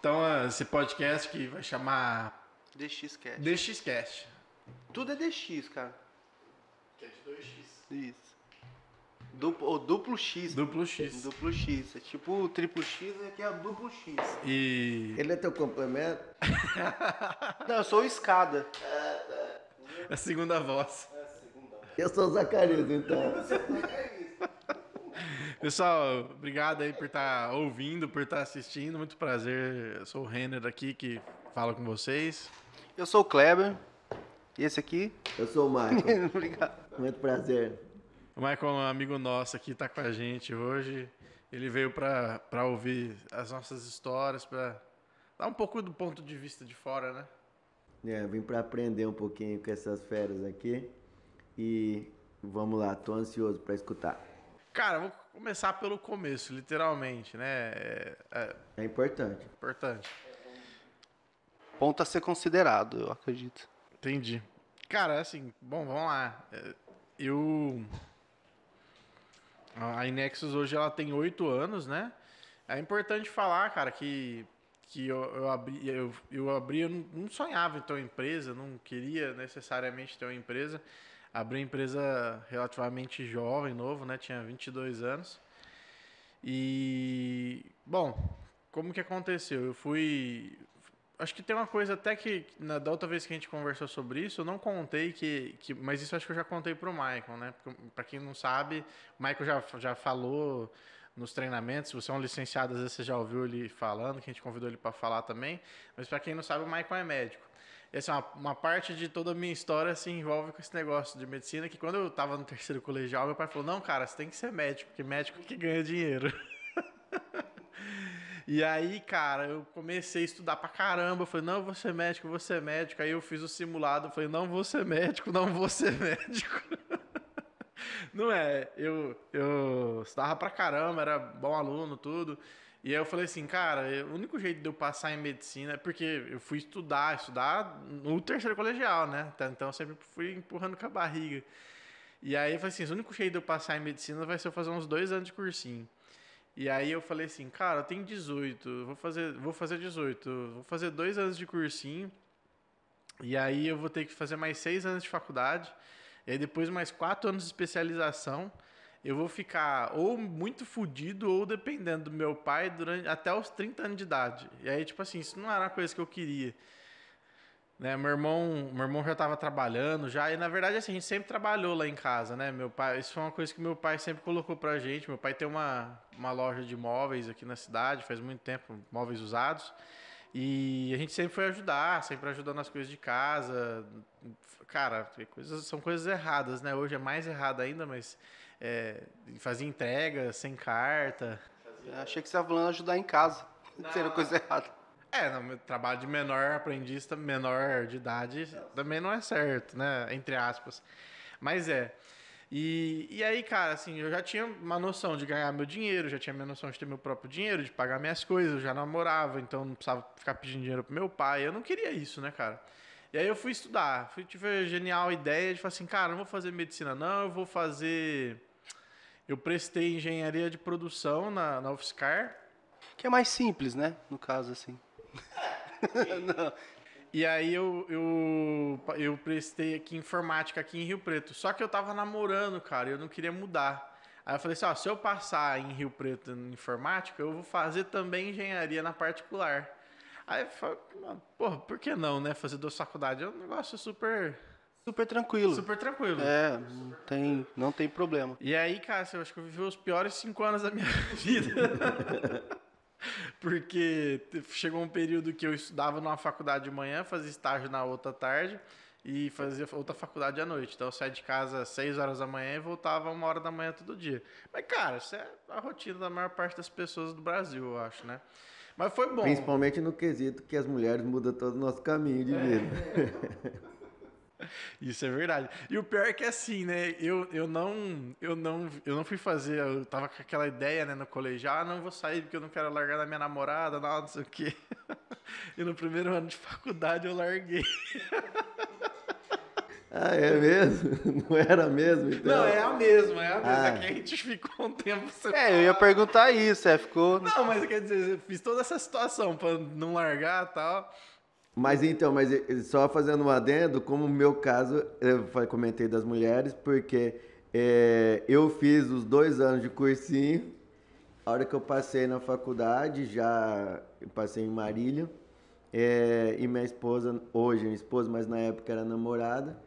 Então, ah, esse podcast que vai chamar DXCast. DXCast. Tudo é DX, cara. É de 2x. Isso. Duplo, ou duplo X. Duplo X. Duplo X. É tipo o triplo X, aqui é a duplo X. E Ele é teu complemento? Não, eu sou o escada. a segunda voz. Eu sou o Zacarias, então. Pessoal, obrigado aí por estar ouvindo, por estar assistindo. Muito prazer. Eu sou o Renner aqui que fala com vocês. Eu sou o Kleber. E esse aqui? Eu sou o Michael. Obrigado. Muito prazer. O Michael é um amigo nosso aqui, tá com a gente hoje. Ele veio para ouvir as nossas histórias, para dar um pouco do ponto de vista de fora, né? É, vim para aprender um pouquinho com essas férias aqui. E vamos lá, tô ansioso para escutar. Cara, vou começar pelo começo, literalmente, né? É, é É importante. importante. Ponto a ser considerado, eu acredito. Entendi. Cara, assim, bom, vamos lá. É, Eu. A Inexus hoje ela tem oito anos, né? É importante falar, cara, que, que eu, eu abri, eu, eu abri, eu não, não sonhava em ter uma empresa, não queria necessariamente ter uma empresa. Abri uma empresa relativamente jovem, novo, né? Tinha 22 anos. E, bom, como que aconteceu? Eu fui. Acho que tem uma coisa até que, na, da outra vez que a gente conversou sobre isso, eu não contei que. que mas isso acho que eu já contei pro Michael, né? Pra quem não sabe, o Michael já, já falou nos treinamentos. Se você é um licenciado, às vezes você já ouviu ele falando, que a gente convidou ele para falar também. Mas para quem não sabe, o Michael é médico. Assim, uma, uma parte de toda a minha história se envolve com esse negócio de medicina, que quando eu estava no terceiro colegial, meu pai falou, não, cara, você tem que ser médico, porque médico que ganha dinheiro. E aí, cara, eu comecei a estudar pra caramba. Eu falei, não, eu vou ser médico, vou ser médico. Aí eu fiz o simulado, eu falei, não vou ser médico, não vou ser médico. Não é, eu, eu estudava pra caramba, era bom aluno, tudo. E aí eu falei assim, cara, o único jeito de eu passar em medicina é porque eu fui estudar, estudar no terceiro colegial, né? Então eu sempre fui empurrando com a barriga. E aí eu falei assim, o único jeito de eu passar em medicina vai ser eu fazer uns dois anos de cursinho. E aí eu falei assim, cara, eu tenho 18, vou fazer, vou fazer 18, vou fazer dois anos de cursinho. E aí eu vou ter que fazer mais seis anos de faculdade. E aí depois mais quatro anos de especialização. Eu vou ficar ou muito fudido ou dependendo do meu pai durante até os 30 anos de idade. E aí, tipo assim, isso não era uma coisa que eu queria. Né, meu irmão, meu irmão já estava trabalhando já, e na verdade assim, a gente sempre trabalhou lá em casa, né? Meu pai, isso foi uma coisa que meu pai sempre colocou pra gente. Meu pai tem uma, uma loja de móveis aqui na cidade, faz muito tempo, móveis usados. E a gente sempre foi ajudar, sempre ajudando nas coisas de casa. Cara, coisas, são coisas erradas, né? Hoje é mais errado ainda, mas é, fazia entrega sem carta. Eu achei que você estava falando ajudar em casa. Seria coisa errada. É, não, trabalho de menor aprendiz, menor de idade, também não é certo, né? Entre aspas. Mas é. E, e aí, cara, assim, eu já tinha uma noção de ganhar meu dinheiro, já tinha minha noção de ter meu próprio dinheiro, de pagar minhas coisas, eu já namorava, então não precisava ficar pedindo dinheiro pro meu pai. Eu não queria isso, né, cara? E aí eu fui estudar, fui, tive a genial ideia de falar assim, cara, não vou fazer medicina não, eu vou fazer... Eu prestei engenharia de produção na, na UFSCar, Que é mais simples, né? No caso, assim. Não. E aí eu, eu, eu prestei aqui informática aqui em Rio Preto. Só que eu tava namorando, cara, e eu não queria mudar. Aí eu falei assim, ó, se eu passar em Rio Preto em informática, eu vou fazer também engenharia na particular. Aí eu falei, porra, por que não, né? Fazer duas faculdades é um negócio super, Super tranquilo. super tranquilo. É, não tem, não tem problema. E aí, cara, eu acho que eu vivi os piores cinco anos da minha vida. Porque chegou um período que eu estudava numa faculdade de manhã, fazia estágio na outra tarde e fazia outra faculdade à noite. Então eu saía de casa às 6 horas da manhã e voltava uma hora da manhã todo dia. Mas, cara, isso é a rotina da maior parte das pessoas do Brasil, eu acho, né? Mas foi bom. Principalmente no quesito que as mulheres mudam todo o nosso caminho de vida. Isso é verdade. E o pior é que assim, né? Eu, eu não eu não eu não fui fazer, eu tava com aquela ideia, né, no colegial, ah, não vou sair porque eu não quero largar da minha namorada, não, não sei o quê. E no primeiro ano de faculdade eu larguei. Ah, é mesmo? Não era mesmo? Então? Não, é a mesma, é a mesma. Ah. É que a gente ficou um tempo sem. É, eu ia perguntar isso, é, ficou. Não, mas quer dizer, eu fiz toda essa situação pra não largar e tal. Mas então, mas eh, só fazendo um adendo, como o meu caso, eu comentei das mulheres, porque eh, eu fiz os dois anos de cursinho, a hora que eu passei na faculdade, já passei em Marília, eh, e minha esposa, hoje minha esposa, mas na época era namorada,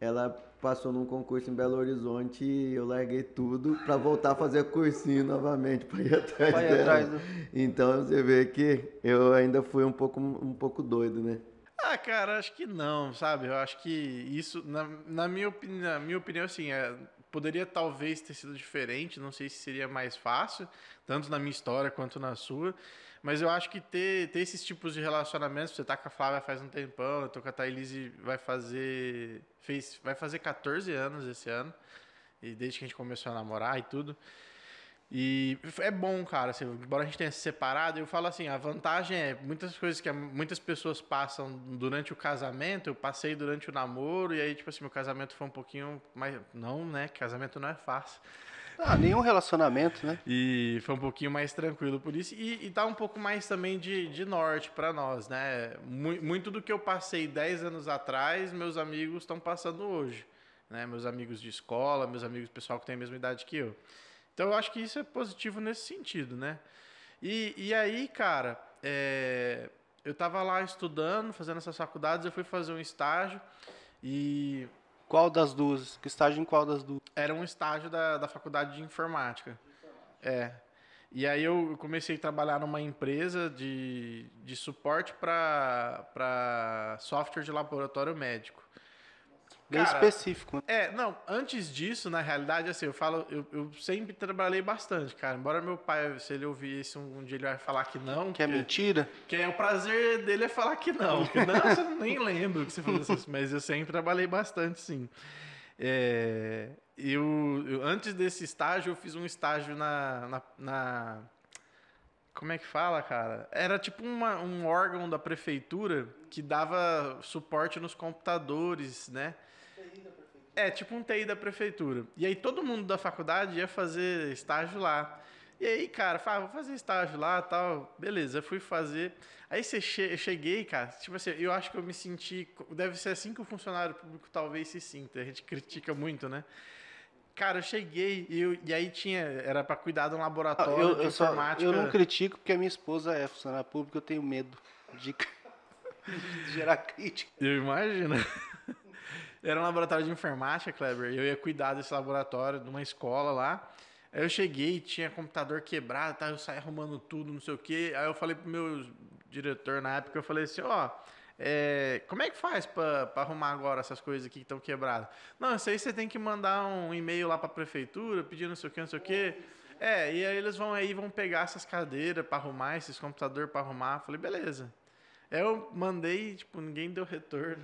ela passou num concurso em Belo Horizonte e eu larguei tudo para voltar a fazer cursinho novamente, para ir atrás Pra ir dela. atrás do- Então você vê que eu ainda fui um pouco, um pouco doido, né? Ah, cara, acho que não, sabe? Eu acho que isso, na, na minha, opini na minha opinião, assim, é, poderia talvez ter sido diferente, não sei se seria mais fácil, tanto na minha história quanto na sua, mas eu acho que ter, ter esses tipos de relacionamentos, você tá com a Flávia faz um tempão, eu tô com a Thaís vai fazer, fez, vai fazer 14 anos esse ano, e desde que a gente começou a namorar e tudo, e é bom, cara, assim, embora a gente tenha se separado, eu falo assim, a vantagem é muitas coisas que muitas pessoas passam durante o casamento, eu passei durante o namoro, e aí, tipo assim, meu casamento foi um pouquinho mais. Não, né? Casamento não é fácil. Ah, nenhum relacionamento, né? E foi um pouquinho mais tranquilo por isso. E, e tá um pouco mais também de, de norte pra nós, né? Mu- Muito do que eu passei 10 anos atrás, meus amigos estão passando hoje. Né? Meus amigos de escola, meus amigos pessoal que tem a mesma idade que eu. Então eu acho que isso é positivo nesse sentido, né? E, e aí, cara, é, eu tava lá estudando, fazendo essas faculdades, eu fui fazer um estágio e Qual das duas? Que estágio em qual das duas? era um estágio da, da faculdade de informática. É. E aí eu comecei a trabalhar numa empresa de, de suporte para software de laboratório médico. Bem Cara, específico. né? É, não, antes disso, na realidade, assim, eu falo, eu, eu sempre trabalhei bastante, cara. Embora meu pai, se ele ouvir isso, um dia ele vai falar que não. Que é mentira? que é o prazer dele é falar que não. Que não, você nem lembra que você falou isso, mas eu sempre trabalhei bastante, sim. É, eu, eu- antes desse estágio, eu fiz um estágio na, na, na- como é que fala, cara? Era tipo uma- um órgão da prefeitura que dava suporte nos computadores, né? É, tipo um TI da prefeitura. E aí todo mundo da faculdade ia fazer estágio lá. E aí, cara, fala, vou fazer estágio lá tal. Beleza, eu fui fazer. Aí você che cheguei, cara, tipo assim, eu acho que eu me senti. Deve ser assim que o funcionário público talvez se sinta. A gente critica muito, né? Cara, eu cheguei e, eu- e aí tinha. Era pra cuidar de um Ah, laboratório Eu, de eu, só, informática. eu não critico porque a minha esposa é funcionária pública, eu tenho medo de, de gerar crítica. Eu imagino. Era um laboratório de informática, Kleber. Eu ia cuidar desse laboratório, de uma escola lá. Aí eu cheguei, tinha computador quebrado, tá? eu saí arrumando tudo, não sei o quê. Aí eu falei pro meu diretor na época, eu falei assim, ó, é, como é que faz pra arrumar agora essas coisas aqui que estão quebradas? Não, isso aí você tem que mandar um e-mail lá pra prefeitura, pedindo não sei o quê, não sei o quê. É, e aí eles vão aí, vão pegar essas cadeiras pra arrumar, esses computadores pra arrumar. Falei, beleza. Eu mandei, tipo, ninguém deu retorno.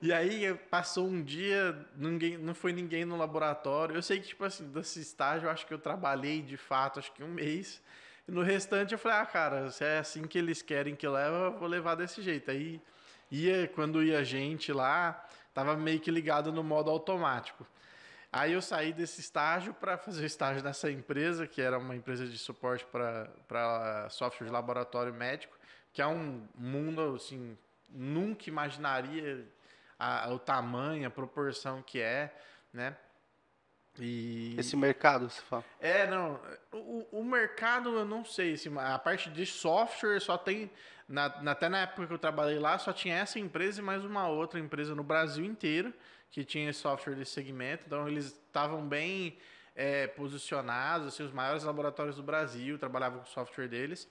E aí passou um dia, ninguém, não foi ninguém no laboratório. Eu sei que, tipo assim, desse estágio, eu acho que eu trabalhei de fato, acho que um mês. E no restante eu falei, ah, cara, se é assim que eles querem que eu leve, eu vou levar desse jeito. Aí ia, quando ia gente lá, tava meio que ligado no modo automático. Aí eu saí desse estágio para fazer estágio nessa empresa, que era uma empresa de suporte para software de laboratório médico, que é um mundo assim, nunca imaginaria a- o tamanho, a proporção que é, né? E Esse mercado, você fala. é, não. O, o mercado, eu não sei. Assim, a parte de software só tem. Na, na- até na época que eu trabalhei lá, só tinha essa empresa e mais uma outra empresa no Brasil inteiro que tinha software desse segmento. Então, eles estavam bem é, posicionados, assim, os maiores laboratórios do Brasil trabalhavam com o software deles.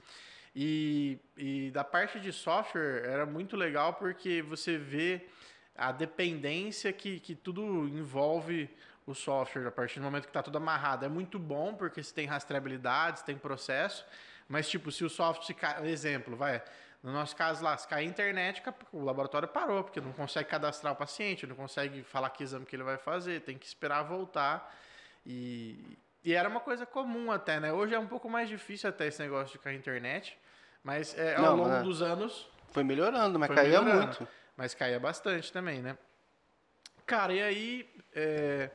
E, e da parte de software era muito legal porque você vê a dependência que, que tudo envolve o software a partir do momento que está tudo amarrado. É muito bom porque você tem rastreabilidade, você tem processo, mas tipo, se o software, se exemplo, vai, no nosso caso lá, se cair a internet, o laboratório parou, porque não consegue cadastrar o paciente, não consegue falar que exame que ele vai fazer, tem que esperar voltar. E, e era uma coisa comum até, né? Hoje é um pouco mais difícil até esse negócio de cair a internet, mas é, ao Não, longo mas- dos anos Foi melhorando, mas Foi caía melhorando. muito. mas caía bastante também, né? Cara, e aí é,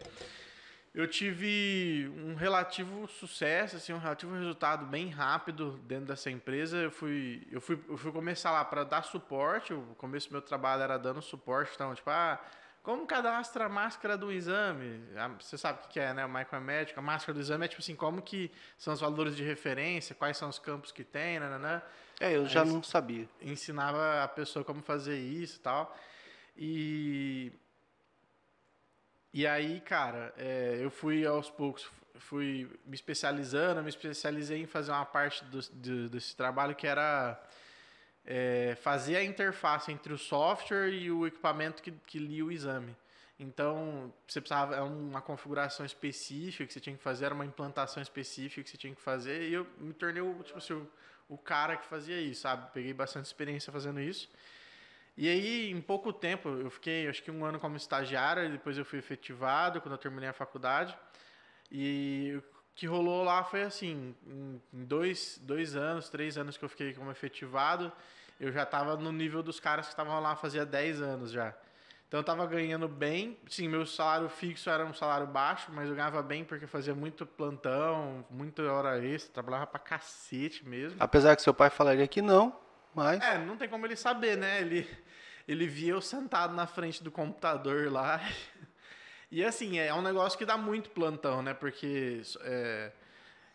eu tive um relativo sucesso, assim, um relativo resultado bem rápido dentro dessa empresa. Eu fui, eu fui, eu fui começar lá para dar suporte. O começo do meu trabalho era dando suporte, então, tipo, ah, como cadastra a máscara do exame? Ah, Você sabe o que é, né? O micromédico. A máscara do exame é tipo assim, como que são os valores de referência, quais são os campos que tem, né? né, né? É, eu já Aí- não sabia. ensinava a pessoa como fazer isso e tal. E. E aí, cara, é, eu fui aos poucos, fui me especializando, me especializei em fazer uma parte do, do- desse trabalho que era é, fazer a interface entre o software e o equipamento que, que lia o exame. Então, você precisava, é uma configuração específica que você tinha que fazer, era uma implantação específica que você tinha que fazer, e eu me tornei o, tipo assim, o, o cara que fazia isso, sabe? Peguei bastante experiência fazendo isso. E aí, em pouco tempo, eu fiquei, acho que um ano como estagiário, depois eu fui efetivado quando eu terminei a faculdade. E que rolou lá foi assim, em dois, dois anos, três anos que eu fiquei como efetivado, eu já estava no nível dos caras que estavam lá fazia 10 anos já. Então eu estava ganhando bem, sim, meu salário fixo era um salário baixo, mas eu ganhava bem porque eu fazia muito plantão, muita hora extra, trabalhava pra cacete mesmo. Apesar que seu pai falaria que não, mas. É, não tem como ele saber, né? Ele, ele via eu sentado na frente do computador lá. E assim, é um negócio que dá muito plantão, né? Porque é,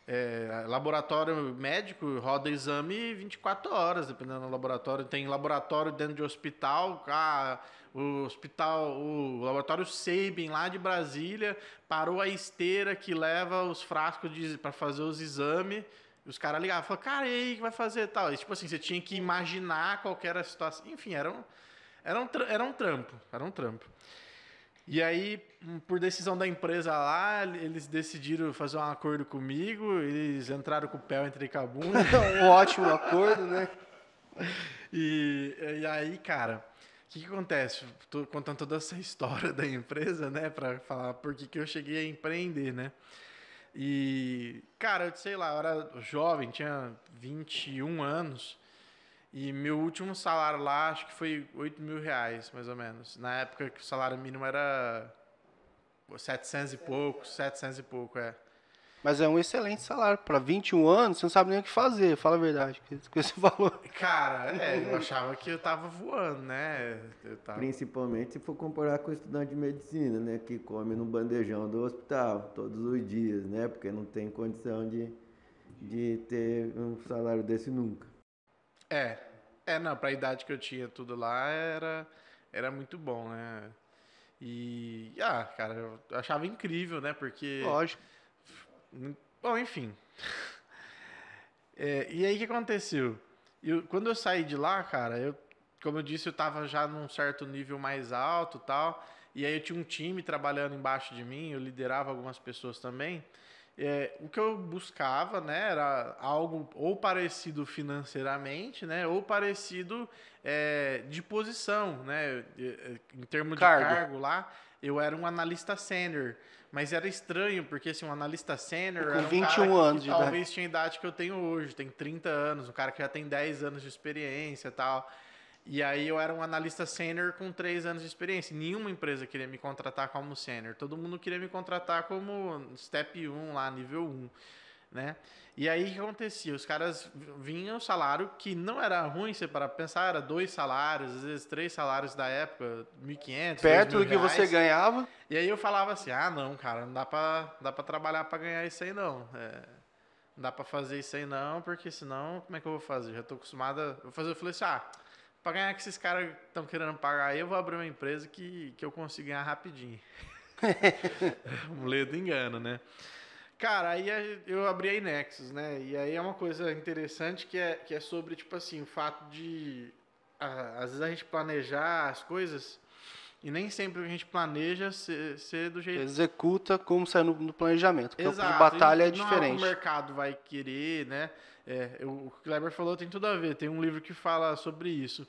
é, laboratório médico roda exame 24 horas, dependendo do laboratório. Tem laboratório dentro de hospital, ah, o hospital, o laboratório Sabin lá de Brasília parou a esteira que leva os frascos para fazer os exames. Os caras ligavam, falavam, cara, e aí, que vai fazer tal? E, tipo assim, você tinha que imaginar qual era a situação. Enfim, era um, era um, era um trampo, era um trampo. E aí, por decisão da empresa lá, eles decidiram fazer um acordo comigo, eles entraram com o pé entre a bunda. um ótimo acordo, né? E, e aí, cara, o que, que acontece? Tô contando toda essa história da empresa, né, Pra falar por que, que eu cheguei a empreender, né? E, cara, eu sei lá, eu era jovem, tinha 21 anos, e meu último salário lá, acho que foi 8 mil reais, mais ou menos. Na época que o salário mínimo era 700 e pouco, 700 e pouco, é. Mas é um excelente salário. Para 21 anos, você não sabe nem o que fazer, fala a verdade. Com esse valor. Cara, é, eu achava que eu tava voando, né? Eu tava... Principalmente se for comparar com o estudante de medicina, né? Que come no bandejão do hospital todos os dias, né? Porque não tem condição de, de ter um salário desse nunca. É, é, não, pra idade que eu tinha tudo lá era, era muito bom, né? E, ah, cara, eu achava incrível, né? Porque, Lógico. bom, enfim. É, e aí o que aconteceu? Eu, quando eu saí de lá, cara, eu, como eu disse, eu tava já num certo nível mais alto tal. E aí eu tinha um time trabalhando embaixo de mim, eu liderava algumas pessoas também. É, o que eu buscava, né, era algo ou parecido financeiramente, né, ou parecido é, de posição, né, em termos de Cargo. cargo lá, eu era um analista sênior, mas era estranho, porque assim, um analista sênior Com era um 21 cara que anos de idade. talvez tinha a idade que eu tenho hoje, tem 30 anos, um cara que já tem 10 anos de experiência e tal. E aí eu era um analista sênior com 3 anos de experiência. Nenhuma empresa queria me contratar como sênior. Todo mundo queria me contratar como step 1 lá, nível 1, né? E aí o que acontecia? Os caras vinham salário que não era ruim, você para pensar, era dois salários, às vezes três salários da época, 1.500, Perto 2.000 do que você reais. ganhava. E aí eu falava assim, ah, não, cara, não dá pra, dá pra trabalhar pra ganhar isso aí, não. É, não dá pra fazer isso aí, não, porque senão, como é que eu vou fazer? Já tô acostumado a... Eu, vou fazer, eu falei assim, ah, pra ganhar que esses caras estão querendo pagar aí, eu vou abrir uma empresa que, que eu consigo ganhar rapidinho. um ledo engano, né? Cara, aí a- eu abri a Inexus, né? E aí é uma coisa interessante que é, que é sobre, tipo assim, o fato de... ah, às vezes a gente planejar as coisas... E nem sempre a gente planeja ser, ser do jeito Executa como sai no, no planejamento. Porque Exato. a batalha é não o diferente. que o mercado vai querer, né? É, o que o Kleber falou tem tudo a ver. Tem um livro que fala sobre isso.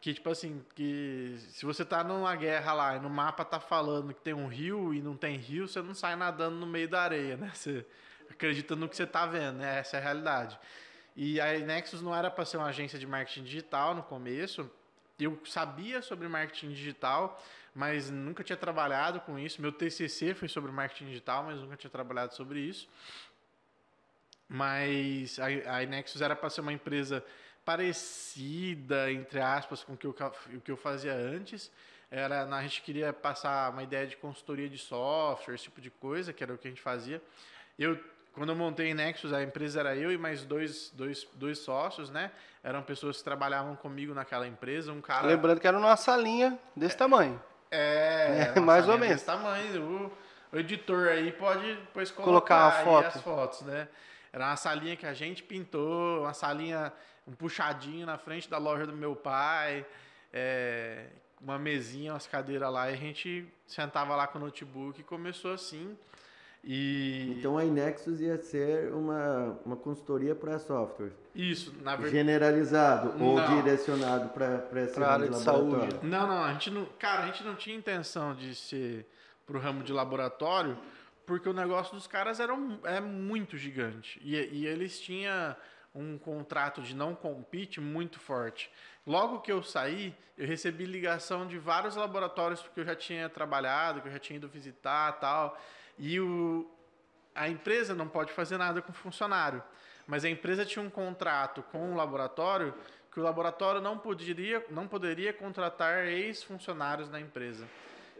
Que, tipo assim, que se você tá numa guerra lá e no mapa tá falando que tem um rio e não tem rio, você não sai nadando no meio da areia, né? Você acredita no que você tá vendo, né? Essa é a realidade. E a Nexus não era para ser uma agência de marketing digital no começo, eu sabia sobre marketing digital, mas nunca tinha trabalhado com isso. Meu TCC foi sobre marketing digital, mas nunca tinha trabalhado sobre isso. Mas a, a Inexus era para ser uma empresa parecida, entre aspas, com o que eu, o que eu fazia antes. Era, a gente queria passar uma ideia de consultoria de software, esse tipo de coisa, que era o que a gente fazia. Eu quando eu montei a Nexus, a empresa era eu e mais dois, dois, dois sócios, né? Eram pessoas que trabalhavam comigo naquela empresa. Um cara. Lembrando que era uma salinha desse tamanho. É, É, mais ou menos. Desse tamanho. O, o editor aí pode depois Colocar colocar, foto. as fotos, né? Era uma salinha que a gente pintou, uma salinha, um puxadinho na frente da loja do meu pai, é, uma mesinha, umas cadeiras lá, e a gente sentava lá com o notebook e começou assim. E Então a Inexus ia ser uma, uma consultoria para software. isso, na verdade. Generalizado ou Não. direcionado para essa Pra área de saúde. Não, não, a gente não. Cara, a gente não tinha intenção de ser pro ramo de laboratório, porque o negócio dos caras era um- é muito gigante. E, e eles tinham um contrato de não compete muito forte. Logo que eu saí, eu recebi ligação de vários laboratórios porque eu já tinha trabalhado, que eu já tinha ido visitar tal. E o, a empresa não pode fazer nada com o funcionário. Mas a empresa tinha um contrato com o laboratório que o laboratório não poderia, não poderia contratar ex-funcionários na empresa.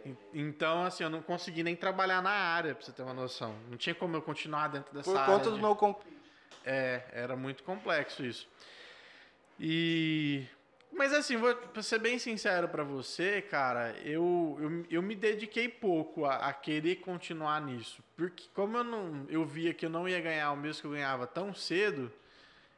En- Então, assim, eu não consegui nem trabalhar na área, pra você ter uma noção. Não tinha como eu continuar dentro dessa Por área. conta do de- compete. é, era muito complexo isso. E. Mas assim, vou pra ser bem sincero pra você, cara, eu, eu, eu me dediquei pouco a, a querer continuar nisso. Porque como eu não eu via que eu não ia ganhar o mesmo que eu ganhava tão cedo,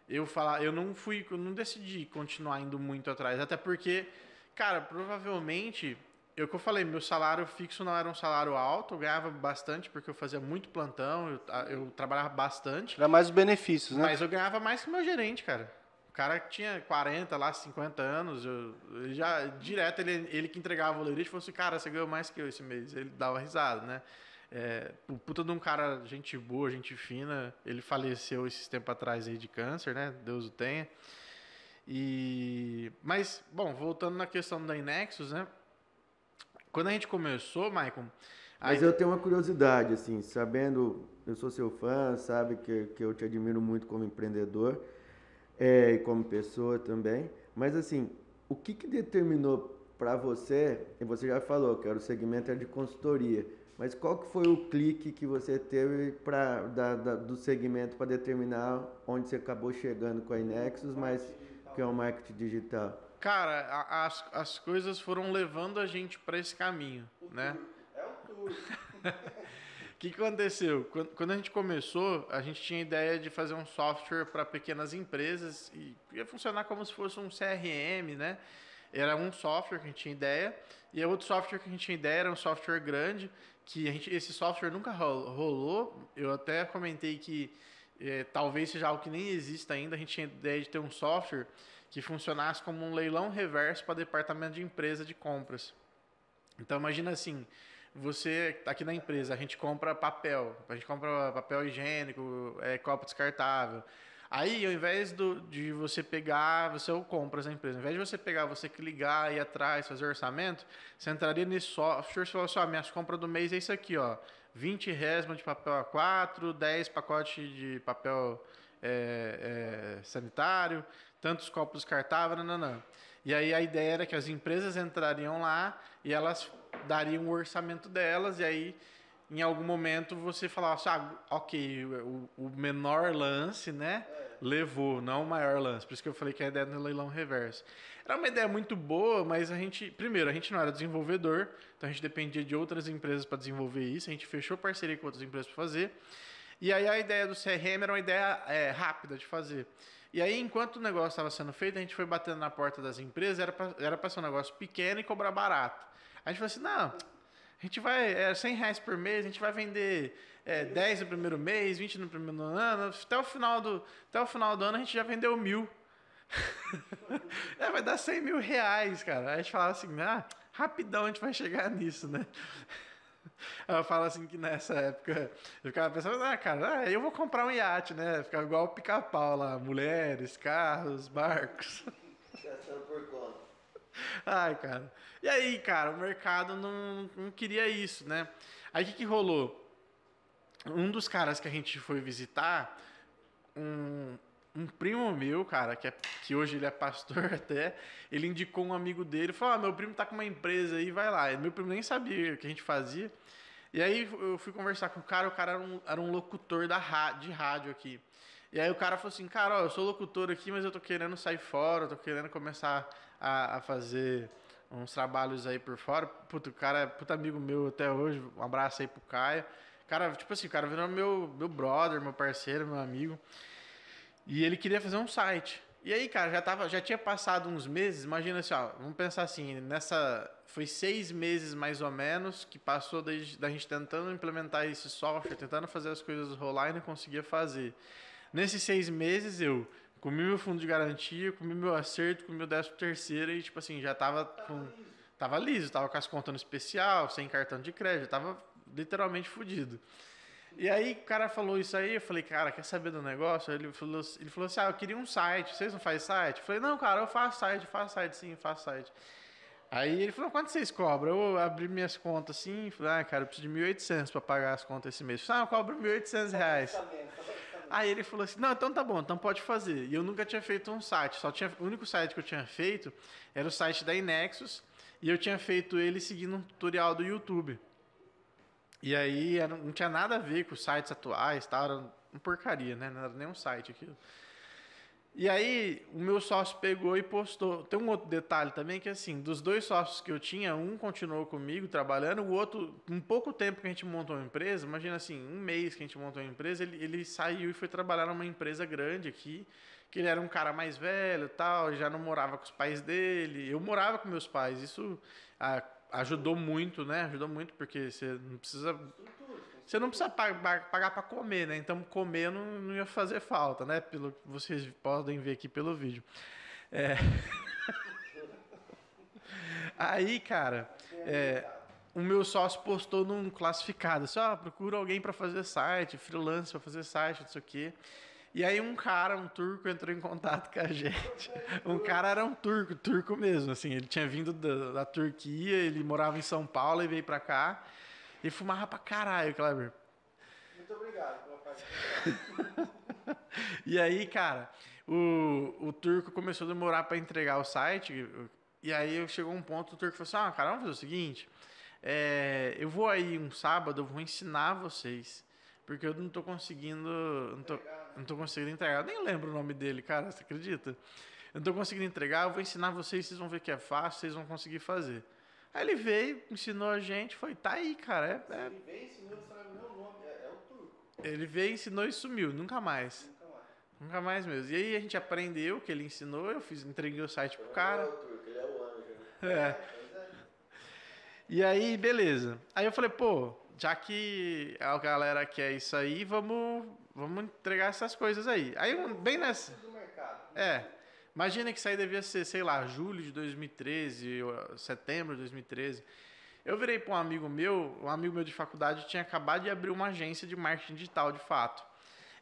eu falar, eu não fui, eu não decidi continuar indo muito atrás. Até porque, cara, provavelmente, eu que eu falei, meu salário fixo não era um salário alto, eu ganhava bastante porque eu fazia muito plantão, eu, eu trabalhava bastante. Era mais os benefícios, né? Mas eu ganhava mais que o meu gerente, cara. Cara tinha 40, lá, 50 anos, eu, já, direto, ele, ele que entregava o lerite, falou assim, cara, você ganhou mais que eu esse mês. Ele dava risada, né? É, o puta de um cara, gente boa, gente fina, ele faleceu esses tempos atrás aí de câncer, né? Deus o tenha. E... Mas, bom, voltando na questão da Inexus, né? Quando a gente começou, Maicon... Mas eu tenho uma curiosidade, assim, sabendo, eu sou seu fã, sabe que, que eu te admiro muito como empreendedor é, e como pessoa também. Mas assim, o que, que determinou para você, e você já falou que era o segmento era de consultoria, mas qual que foi o clique que você teve pra, da, da- do segmento para determinar onde você acabou chegando com a Inexus, mas que é o marketing digital? Cara, a- as, as coisas foram levando a gente para esse caminho, né? O que, que aconteceu? Quando, quando a gente começou, a gente tinha a ideia de fazer um software para pequenas empresas e ia funcionar como se fosse um CRM, né? Era um software que a gente tinha ideia e outro software que a gente tinha ideia era um software grande que a gente, esse software nunca ro- rolou. Eu até comentei que eh, talvez seja algo que nem exista ainda. A gente tinha ideia de ter um software que funcionasse como um leilão reverso para departamento de empresa de compras. Então imagina assim, você aqui na empresa, a gente compra papel, a gente compra papel higiênico, é, copo descartável. Aí, ao invés do, de você pegar, você ou compras na empresa, ao invés de você pegar, você que ligar, ir atrás, fazer orçamento, você entraria nesse software e falaria assim, ó, minhas compras do mês é isso aqui, ó, 20 resma de papel A4, 10 pacotes de papel é, é, sanitário, tantos copos descartáveis, não, não, não. E aí a ideia era que as empresas entrariam lá e elas dariam o orçamento delas, e aí em algum momento você falava assim, ah, ok, o, o menor lance, né? Levou, não o maior lance. Por isso que eu falei que a ideia do leilão reverso. Era uma ideia muito boa, mas a gente, primeiro, a gente não era desenvolvedor, então a gente dependia de outras empresas para desenvolver isso. A gente fechou parceria com outras empresas para fazer. E aí a ideia do CRM era uma ideia é, rápida de fazer. E aí, enquanto o negócio estava sendo feito, a gente foi batendo na porta das empresas, era para ser um negócio pequeno e cobrar barato. A gente falou assim, não, a gente vai, é 100 reais por mês, a gente vai vender é, 10 no primeiro mês, 20 no primeiro ano, até o final do, até o final do ano a gente já vendeu mil. é, vai dar 100 mil reais, cara. Aí a gente falava assim, ah, rapidão a gente vai chegar nisso, né? Eu falo assim que nessa época eu ficava pensando, ah, cara, ah, eu vou comprar um iate, né? Ficava igual o pica-pau lá, mulheres, carros, barcos. Ai, cara. E aí, cara, o mercado não, não queria isso, né? Aí o que, que rolou? Um dos caras que a gente foi visitar, um, um primo meu, cara, que, é, que hoje ele é pastor até, ele indicou um amigo dele, falou: ah, meu primo tá com uma empresa aí, vai lá. E meu primo nem sabia o que a gente fazia. E aí eu fui conversar com o cara, o cara era um, era um locutor da, de rádio aqui. E aí o cara falou assim, cara, ó, eu sou locutor aqui, mas eu tô querendo sair fora, eu tô querendo começar a, a fazer uns trabalhos aí por fora. Puta, o cara é puta amigo meu até hoje, um abraço aí pro Caio. Cara, tipo assim, o cara virou meu, meu brother, meu parceiro, meu amigo. E ele queria fazer um site. E aí, cara, já, tava, já tinha passado uns meses, imagina assim, ó, vamos pensar assim, nessa. Foi seis meses mais ou menos que passou da, da gente tentando implementar esse software, tentando fazer as coisas rolar e não conseguia fazer. Nesses seis meses eu comi meu fundo de garantia, comi meu acerto, comi meu décimo terceiro e, tipo assim, já tava com. Tava liso, tava com as contas no especial, sem cartão de crédito, tava literalmente fodido. E aí o cara falou isso aí, eu falei, cara, quer saber do negócio? Ele falou, ele falou assim, ah, eu queria um site, vocês não fazem site? Eu falei, não, cara, eu faço site, faço site sim, faço site. Aí ele falou, quanto vocês cobram? Eu abri minhas contas assim, falei, ah, cara, eu preciso de 1.800 para pagar as contas esse mês. Eu falei, ah, eu cobro 1.800 reais. Aí ele falou assim, não, então tá bom, então pode fazer. E eu nunca tinha feito um site, só tinha, o único site que eu tinha feito era o site da Inexus, e eu tinha feito ele seguindo um tutorial do YouTube. E aí não tinha nada a ver com os sites atuais, tá? era uma porcaria, né? Não era nem um site aquilo. E aí o meu sócio pegou e postou. Tem um outro detalhe também que assim, dos dois sócios que eu tinha, um continuou comigo trabalhando, o outro, um pouco tempo que a gente montou uma empresa, imagina assim, um mês que a gente montou uma empresa, ele, ele saiu e foi trabalhar numa empresa grande aqui, que ele era um cara mais velho, tal, já não morava com os pais dele. Eu morava com meus pais. Isso ah, ajudou muito, né? Ajudou muito porque você não precisa você não precisa pagar para comer, né? Então comer não, não ia fazer falta, né? Pelo que vocês podem ver aqui pelo vídeo. É... Aí, cara, é, o meu sócio postou num classificado, assim, procura alguém para fazer site, freelance para fazer site, não sei o quê. E aí um cara, um turco, entrou em contato com a gente. Um cara era um turco, turco mesmo, assim. Ele tinha vindo da, da Turquia, ele morava em São Paulo e veio para cá. E fumava pra caralho, Kleber. Muito obrigado pela parte. e aí, cara, o, o turco começou a demorar para entregar o site. E aí chegou um ponto, o turco falou assim: Ah, cara, vamos fazer o seguinte. É, eu vou aí um sábado, eu vou ensinar vocês. Porque eu não tô conseguindo. Não tô, não tô conseguindo entregar. Eu nem lembro o nome dele, cara, você acredita? Eu não tô conseguindo entregar, eu vou ensinar vocês, vocês vão ver que é fácil, vocês vão conseguir fazer. Aí ele veio, ensinou a gente, foi, tá aí, cara. É, é... Ele veio, ensinou, sabe meu nome, é, é, o turco. Ele veio, ensinou e sumiu, nunca mais. Nunca mais. Nunca mais mesmo. E aí a gente aprendeu o que ele ensinou, eu fiz, entreguei o site pro cara. Ele é o turco, ele é o anjo. É. é. E aí, beleza. Aí eu falei, pô, já que a galera quer isso aí, vamos, vamos entregar essas coisas aí. Aí, bem nessa. Do mercado. É. Imagina que isso aí devia ser, sei lá, julho de 2013, setembro de 2013. Eu virei para um amigo meu, um amigo meu de faculdade tinha acabado de abrir uma agência de marketing digital, de fato.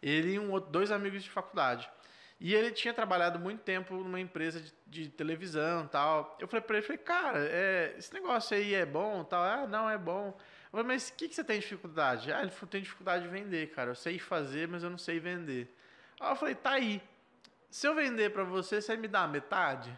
Ele e um outro, dois amigos de faculdade. E ele tinha trabalhado muito tempo numa empresa de, de televisão tal. Eu falei para ele, falei, cara, é, esse negócio aí é bom tal. Ah, não, é bom. Eu falei, mas o que, que você tem dificuldade? Ah, ele falou, tem dificuldade de vender, cara. Eu sei fazer, mas eu não sei vender. Aí eu falei, tá aí se eu vender para você, você me dá metade?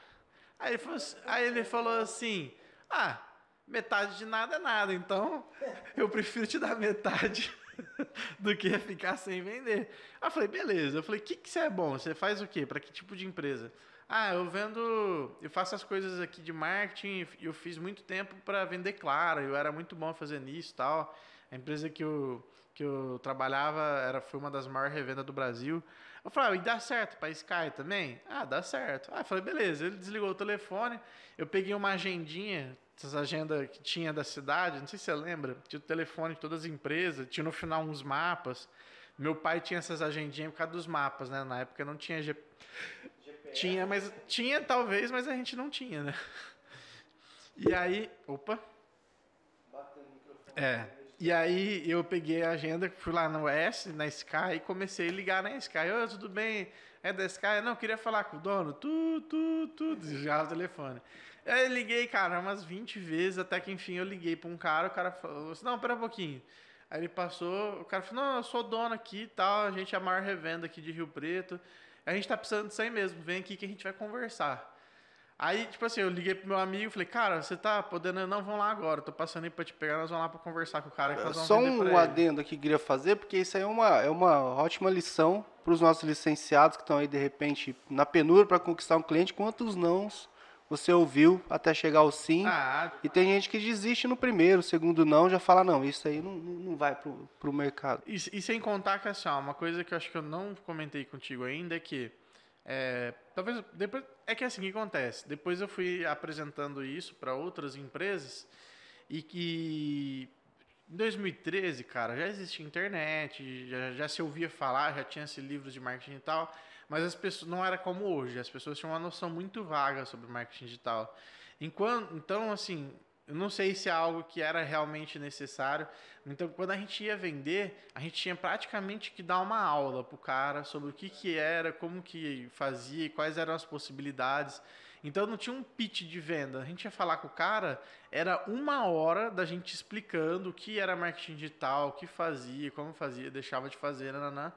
Aí ele, falou, assim, aí ele falou assim: Ah, metade de nada é nada, então eu prefiro te dar metade do que ficar sem vender. Aí eu falei: Beleza. Eu falei: O que, que você é bom? Você faz o quê? Para que tipo de empresa? Ah, eu vendo. Eu faço as coisas aqui de marketing. Eu fiz muito tempo para vender Claro. Eu era muito bom fazendo isso e tal. A empresa que eu, que eu trabalhava era, foi uma das maiores revendas do Brasil. Eu falei, ah, e dá certo para Sky também? Ah, dá certo. Ah, eu falei, beleza. Ele desligou o telefone, eu peguei uma agendinha, essas agendas que tinha da cidade, não sei se você lembra, tinha o telefone de todas as empresas, tinha no final uns mapas. Meu pai tinha essas agendinhas por causa dos mapas, né? Na época não tinha G... GPS. Tinha, mas tinha talvez, mas a gente não tinha, né? E aí, opa. Bateu no microfone. É. E aí eu peguei a agenda, fui lá no S, na Sky, e comecei a ligar na Sky. Oi, tudo bem? É da Sky? Não, queria falar com o dono. Tu, tu, tu. Desligava o telefone. Eu liguei, cara, umas 20 vezes, até que enfim eu liguei pra um cara, o cara falou assim, não, pera um pouquinho. Aí ele passou, o cara falou, não, eu sou dono aqui e tal, a gente é a maior revenda aqui de Rio Preto. A gente tá precisando disso aí mesmo, vem aqui que a gente vai conversar. Aí, tipo assim, eu liguei pro meu amigo e falei, cara, você tá podendo. Não, vamos lá agora. Tô passando aí pra te pegar, nós vamos lá pra conversar com o cara. Que nós Só um ele." adendo aqui que queria fazer, porque isso aí é uma, é uma ótima lição para os nossos licenciados que estão aí, de repente, na penura para conquistar um cliente. Quantos nãos você ouviu até chegar ao sim? Ah, E tem gente que desiste no primeiro, segundo não, já fala, não, isso aí não, não não vai pro, pro mercado. E, e sem contar que, assim, ó, uma coisa que eu acho que eu não comentei contigo ainda é que. É, talvez depois. É que assim, o que acontece? Depois eu fui apresentando isso para outras empresas e que. Em 2013, cara, já existia internet, já, já se ouvia falar, já tinha esse livros de marketing e tal, mas as pessoas não era como hoje, as pessoas tinham uma noção muito vaga sobre marketing digital. Enquanto, então, assim, eu não sei se é algo que era realmente necessário. Então, quando a gente ia vender, a gente tinha praticamente que dar uma aula pro cara sobre o que, que era, como que fazia, quais eram as possibilidades. Então, não tinha um pitch de venda. A gente ia falar com o cara, era uma hora da gente explicando o que era marketing digital, o que fazia, como fazia, deixava de fazer, nananã.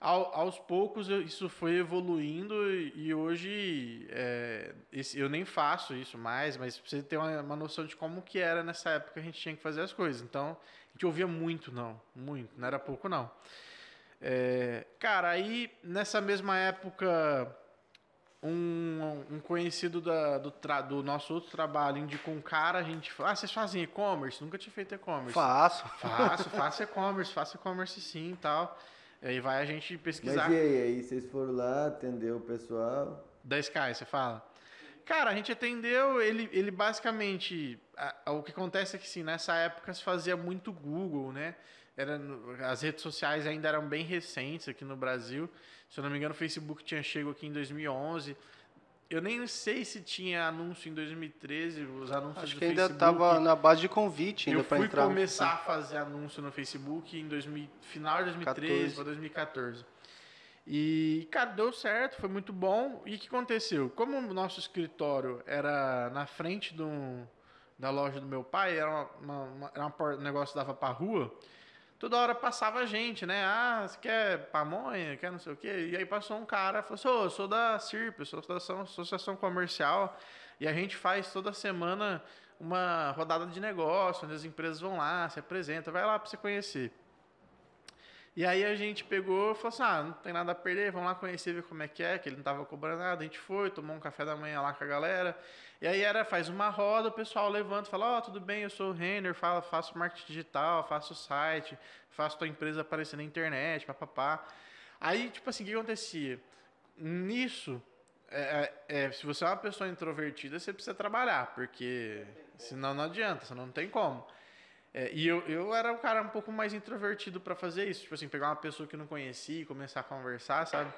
Ao- aos poucos eu- isso foi evoluindo e, e hoje é, esse- eu nem faço isso mais, mas pra você ter uma, uma noção de como que era nessa época a gente tinha que fazer as coisas. Então a gente ouvia muito não, muito, não era pouco não. É, cara, aí nessa mesma época um, um conhecido da- do, tra- do nosso outro trabalho indicou um cara, a gente falou, ah, vocês fazem e-commerce? Nunca tinha feito e-commerce. Faço. Faço, faço e-commerce, faço e-commerce sim e tal. E aí vai a gente Mas pesquisar. e aí, aí vocês foram lá, atendeu o pessoal? Da Sky, você fala? Cara, a gente atendeu, ele, ele basicamente. a- a- o que acontece é que sim, nessa época se fazia muito Google, né? Era, as redes sociais ainda eram bem recentes aqui no Brasil. Se eu não me engano, o Facebook tinha chego aqui em 2011. Eu nem sei se tinha anúncio em 2013, os anúncios Acho que ainda estava na base de convite ainda Eu para fui entrar. começar a fazer anúncio no Facebook em 2000, final de 2013 14. para 2014. E, cara, deu certo, foi muito bom. E o que aconteceu? Como o nosso escritório era na frente do, da loja do meu pai, era, uma, uma- era um negócio que dava pra rua, toda hora passava gente, né? Ah, você quer pamonha? Quer não sei o quê? E aí passou um cara falou assim: Ô, eu sou da CIRP, sou da Associação- Comercial, e a gente faz toda semana uma rodada de negócio, onde as empresas vão lá, se apresentam, vai lá pra você conhecer. E aí a gente pegou e falou assim: ah, não tem nada a perder, vamos lá conhecer, ver como é que é, que ele não tava cobrando nada. A gente foi, tomou um café da manhã lá com a galera. E aí era, faz uma roda, o pessoal levanta fala: Ó, tudo bem, eu sou o Renner, falo, faço marketing digital, faço site, faço tua empresa aparecer na internet, papapá. Aí, tipo assim, o que acontecia? Nisso, é, é, é, se você é uma pessoa introvertida, você precisa trabalhar, porque senão não adianta, senão não tem como. É, e eu, eu era um cara um pouco mais introvertido para fazer isso. Tipo assim, pegar uma pessoa que eu não conhecia e começar a conversar, sabe?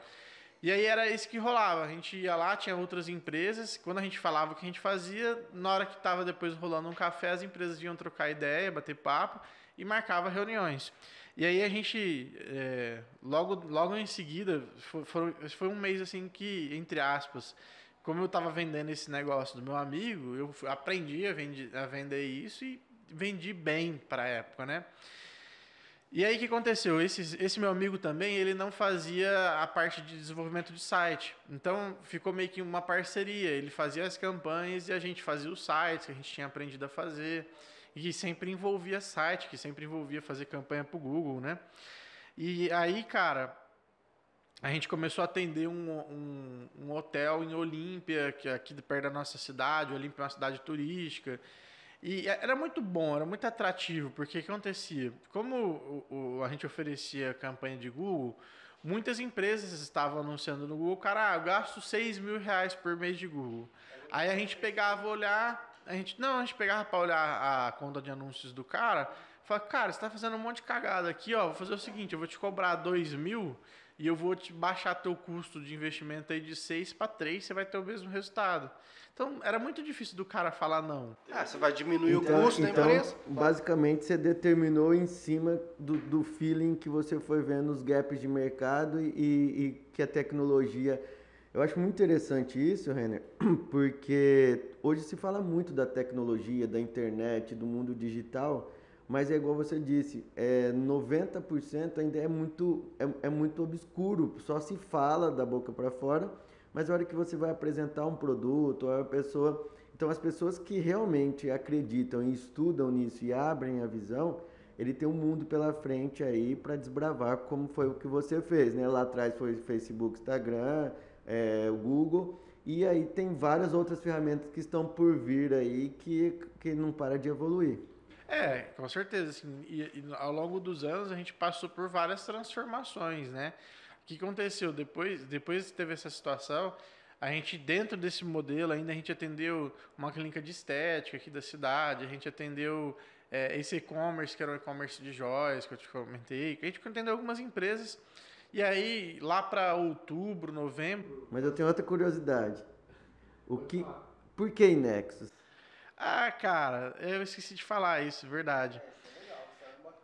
E aí era isso que rolava. A gente ia lá, tinha outras empresas. Quando a gente falava o que a gente fazia, na hora que estava depois rolando um café, as empresas iam trocar ideia, bater papo e marcava reuniões. E aí a gente, é, logo, logo em seguida, foi, foi um mês assim que, entre aspas, como eu estava vendendo esse negócio do meu amigo, eu aprendi a vender isso e vendi bem para a época, né? E aí o que aconteceu? Esse, esse meu amigo também, ele não fazia a parte de desenvolvimento de site. Então ficou meio que uma parceria. Ele fazia as campanhas e a gente fazia os sites que a gente tinha aprendido a fazer. E que sempre envolvia site, que sempre envolvia fazer campanha para o Google, né? E aí, cara, a gente começou a atender um, um, um hotel em Olímpia, que é aqui perto da nossa cidade. Olímpia é uma cidade turística. E era muito bom, era muito atrativo, porque o que acontecia? Como o, o- a gente oferecia campanha de Google, muitas empresas estavam anunciando no Google, cara, ah, eu gasto 6 mil reais por mês de Google. Aí a gente pegava olhar, a gente, não, a gente pegava para olhar a conta de anúncios do cara, falava, cara, você tá fazendo um monte de cagada aqui, ó, vou fazer o seguinte, eu vou te cobrar 2 mil e eu vou te baixar teu custo de investimento aí de 6 para 3, você vai ter o mesmo resultado. Então, era muito difícil do cara falar não. Ah, você vai diminuir Então, o custo da então, empresa? basicamente, você determinou em cima do, do feeling que você foi vendo os gaps de mercado e, e que a tecnologia. Eu acho muito interessante isso, Renner, porque hoje se fala muito da tecnologia, da internet, do mundo digital, mas é igual você disse, é 90% ainda é muito, é, é muito obscuro, só se fala da boca para fora, mas a hora que você vai apresentar um produto, a pessoa. Então, as pessoas que realmente acreditam e estudam nisso e abrem a visão, ele tem um mundo pela frente aí para desbravar, como foi o que você fez, né? Lá atrás foi Facebook, Instagram, é, o Google, e aí tem várias outras ferramentas que estão por vir aí que, que não para de evoluir. É, com certeza. Assim, e, e ao longo dos anos a gente passou por várias transformações, né? O que aconteceu? Depois, depois teve essa situação, a gente, dentro desse modelo, ainda a gente atendeu uma clínica de estética aqui da cidade, a gente atendeu é, esse e-commerce, que era o e-commerce de joias, que eu te comentei, a gente atendeu algumas empresas. E aí, lá para outubro, novembro. Mas eu tenho outra curiosidade. O que, por que Nexus? Ah, cara, eu esqueci de falar isso, verdade.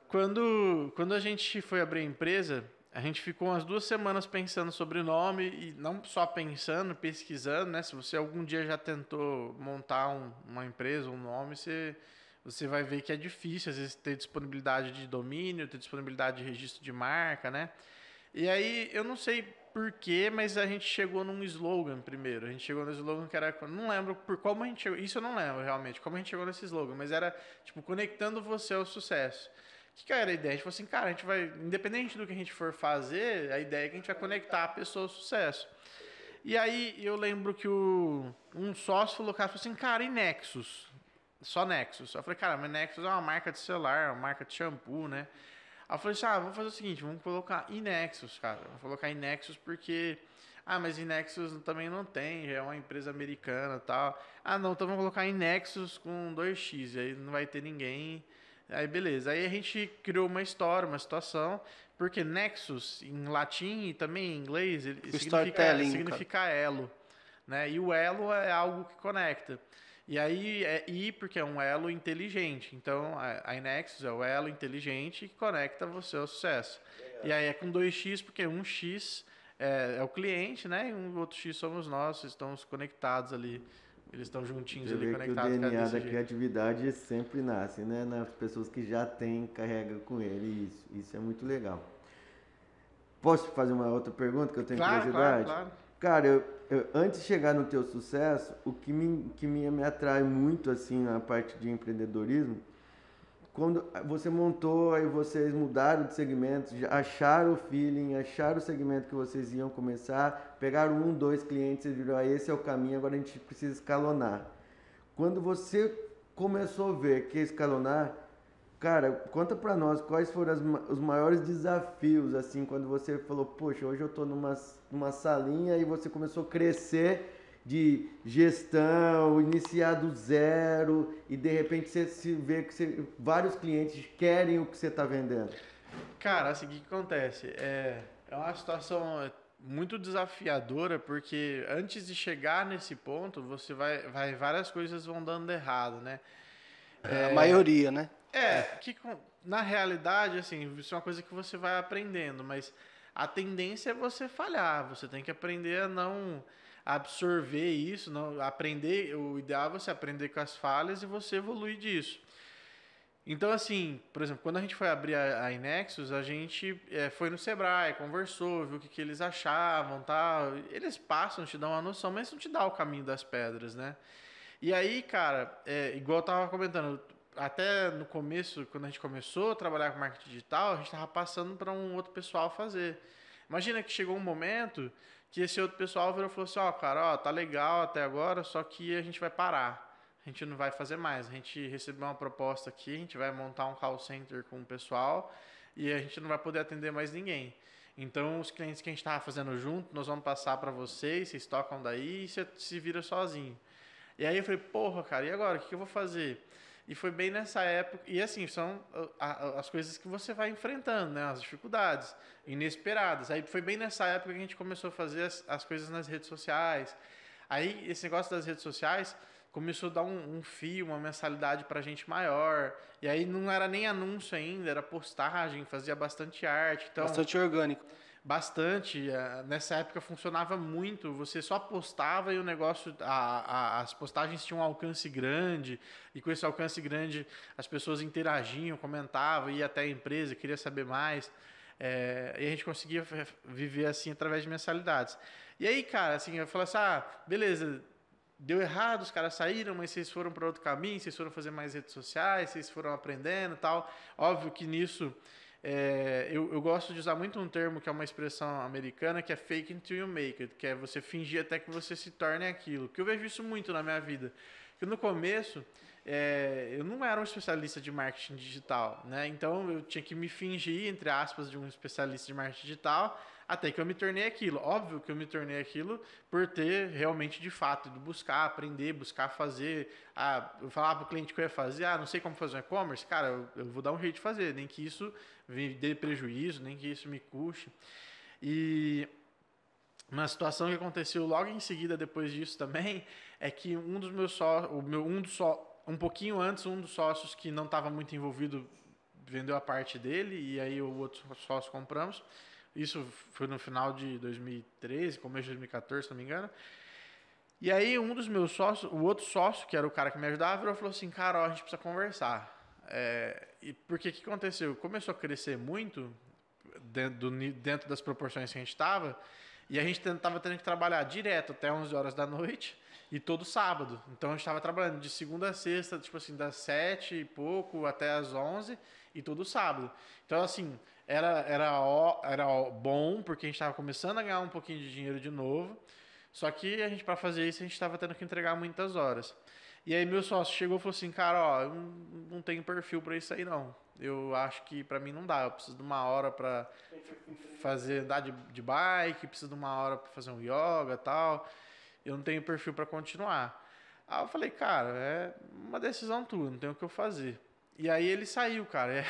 Quando, quando a gente foi abrir a empresa, a gente ficou umas duas semanas pensando sobre o nome e não só pensando, pesquisando, né? Se você algum dia já tentou montar um, uma empresa, um nome, você, você vai ver que é difícil, às vezes, ter disponibilidade de domínio, ter disponibilidade de registro de marca, né? E aí, eu não sei porquê, mas a gente chegou num slogan primeiro. A gente chegou no slogan que era. Não lembro por como a gente chegou. Isso eu não lembro realmente, como a gente chegou nesse slogan, mas era tipo, conectando você ao sucesso. O que, que era a ideia? A gente falou assim, cara, a gente vai, independente do que a gente for fazer, a ideia é que a gente vai conectar a pessoa ao sucesso. E aí eu lembro que o, um sócio falou, cara, falou assim, cara, e Nexus? Só Nexus. Eu falei, cara, mas Nexus é uma marca de celular, uma marca de shampoo, né? Aí eu falei assim, ah, vamos fazer o seguinte, vamos colocar Inexus, cara. Vamos colocar Inexus porque... Ah, mas Inexus também não tem, já é uma empresa americana e tal. Ah, não, então vamos colocar Inexus com 2x, aí não vai ter ninguém... Aí beleza. Aí a gente criou uma história, uma situação, porque Nexus em latim e também em inglês ele significa, significa elo, né? E o elo é algo que conecta. E aí é I porque é um elo inteligente. Então a, a Nexus é o elo inteligente que conecta você ao sucesso. E aí é com 2x porque um x é, é o cliente, né? E um outro x somos nós, estamos conectados ali. Eles estão juntinhos Você ali, vê que o conectados. DNA da jeito. criatividade sempre nasce, né? Nas pessoas que já têm, carrega com ele. Isso, isso é muito legal. Posso fazer uma outra pergunta que eu tenho Claro, curiosidade? claro, claro. Cara, eu, eu- antes de chegar no teu sucesso, o que me, que me, me atrai muito assim na parte de empreendedorismo, quando você montou, aí vocês mudaram de segmento, já acharam o feeling, acharam o segmento que vocês iam começar, pegaram um, dois clientes e viram, ah, esse é o caminho, agora a gente precisa escalonar. Quando você começou a ver que escalonar, cara, conta pra nós quais foram as os maiores desafios, assim, quando você falou, poxa, hoje eu tô numa, numa salinha e você começou a crescer de gestão, iniciar do zero e de repente você se vê que você- vários clientes querem o que você está vendendo. Cara, assim, o que, acontece? É, é uma situação é, muito desafiadora, porque antes de chegar nesse ponto, você vai, vai várias coisas vão dando errado, né? A maioria, né? É, que com- na realidade, assim, isso é uma coisa que você vai aprendendo, mas a tendência é você falhar. Você tem que aprender a não absorver isso, não aprender. O ideal é você aprender com as falhas e você evoluir disso. Então, assim, por exemplo, quando a gente foi abrir a, a Inexus, a gente eh, foi no Sebrae, conversou, viu o que, que eles achavam, tal. Eles passam, te dão uma noção, mas não te dá o caminho das pedras, né? E aí, cara, é, igual eu tava comentando, até no começo, quando a gente começou a trabalhar com marketing digital, a gente tava passando para um outro pessoal fazer. Imagina que chegou um momento que esse outro pessoal virou e falou assim, ó, cara, ó, tá legal até agora, só que a gente vai parar. A gente não vai fazer mais. A gente recebeu uma proposta aqui, a gente vai montar um call center com o pessoal e a gente não vai poder atender mais ninguém. Então, os clientes que a gente estava fazendo junto, nós vamos passar para vocês, vocês tocam daí e você se vira sozinho. E aí eu falei, porra, cara, e agora? O que eu vou fazer? E foi bem nessa época. E assim, são as coisas que você vai enfrentando, né? As dificuldades inesperadas. Aí foi bem nessa época que a gente começou a fazer as, as coisas nas redes sociais. Aí esse negócio das redes sociais começou a dar um, um fio, uma mensalidade para gente maior. E aí não era nem anúncio ainda, era postagem, fazia bastante arte. Então, bastante orgânico. Bastante. É, nessa época funcionava muito. Você só postava e o negócio, a, a, as postagens tinham um alcance grande. E com esse alcance grande, as pessoas interagiam, comentavam, ia até a empresa, queria saber mais. É, e a gente conseguia viver assim através de mensalidades. E aí, cara, assim, eu falei assim: ah, beleza, deu errado, os caras saíram, mas vocês foram para outro caminho, vocês foram fazer mais redes sociais, vocês foram aprendendo tal. Óbvio que nisso é, eu, eu, gosto de usar muito um termo que é uma expressão americana que é fake until you make it, que é você fingir até que você se torne aquilo. Que eu vejo isso muito na minha vida. Que no começo é, eu não era um especialista de marketing digital, né? Então eu tinha que me fingir entre aspas de um especialista de marketing digital até que eu me tornei aquilo. Óbvio que eu me tornei aquilo por ter realmente, de fato, de buscar, aprender, buscar fazer. Ah, eu falava para o cliente que eu ia fazer, ah, não sei como fazer um e-commerce, cara, eu, eu, vou dar um jeito de fazer, nem que isso me dê prejuízo, nem que isso me custe. E uma situação que aconteceu logo em seguida depois disso também é que um dos meus sócios, o meu um dos só um pouquinho antes, um dos sócios que não estava muito envolvido vendeu a parte dele e aí o outro sócio compramos. Isso foi no final de 2013, começo de 2014, se não me engano. E aí um dos meus sócios, o outro sócio, que era o cara que me ajudava, virou falou assim, cara, ó, a gente precisa conversar. É, e porque que aconteceu? Começou a crescer muito dentro, do, dentro das proporções que a gente estava, e a gente estava tendo que trabalhar direto até 11 horas da noite e todo sábado. Então a gente estava trabalhando de segunda a sexta, tipo assim, das 7 e pouco até as 11 e todo sábado. Então assim, era, era, era bom, porque a gente estava começando a ganhar um pouquinho de dinheiro de novo. Só que a gente, para fazer isso, a gente estava tendo que entregar muitas horas. E aí meu sócio chegou e falou assim, cara, ó, eu não tenho perfil para isso aí não. Eu acho que para mim não dá. Eu preciso de uma hora para fazer andar de, de bike, preciso de uma hora para fazer um yoga, tal. Eu não tenho perfil para continuar. Aí eu falei, cara, é uma decisão tua, não tem o que eu fazer. E aí ele saiu, cara. É...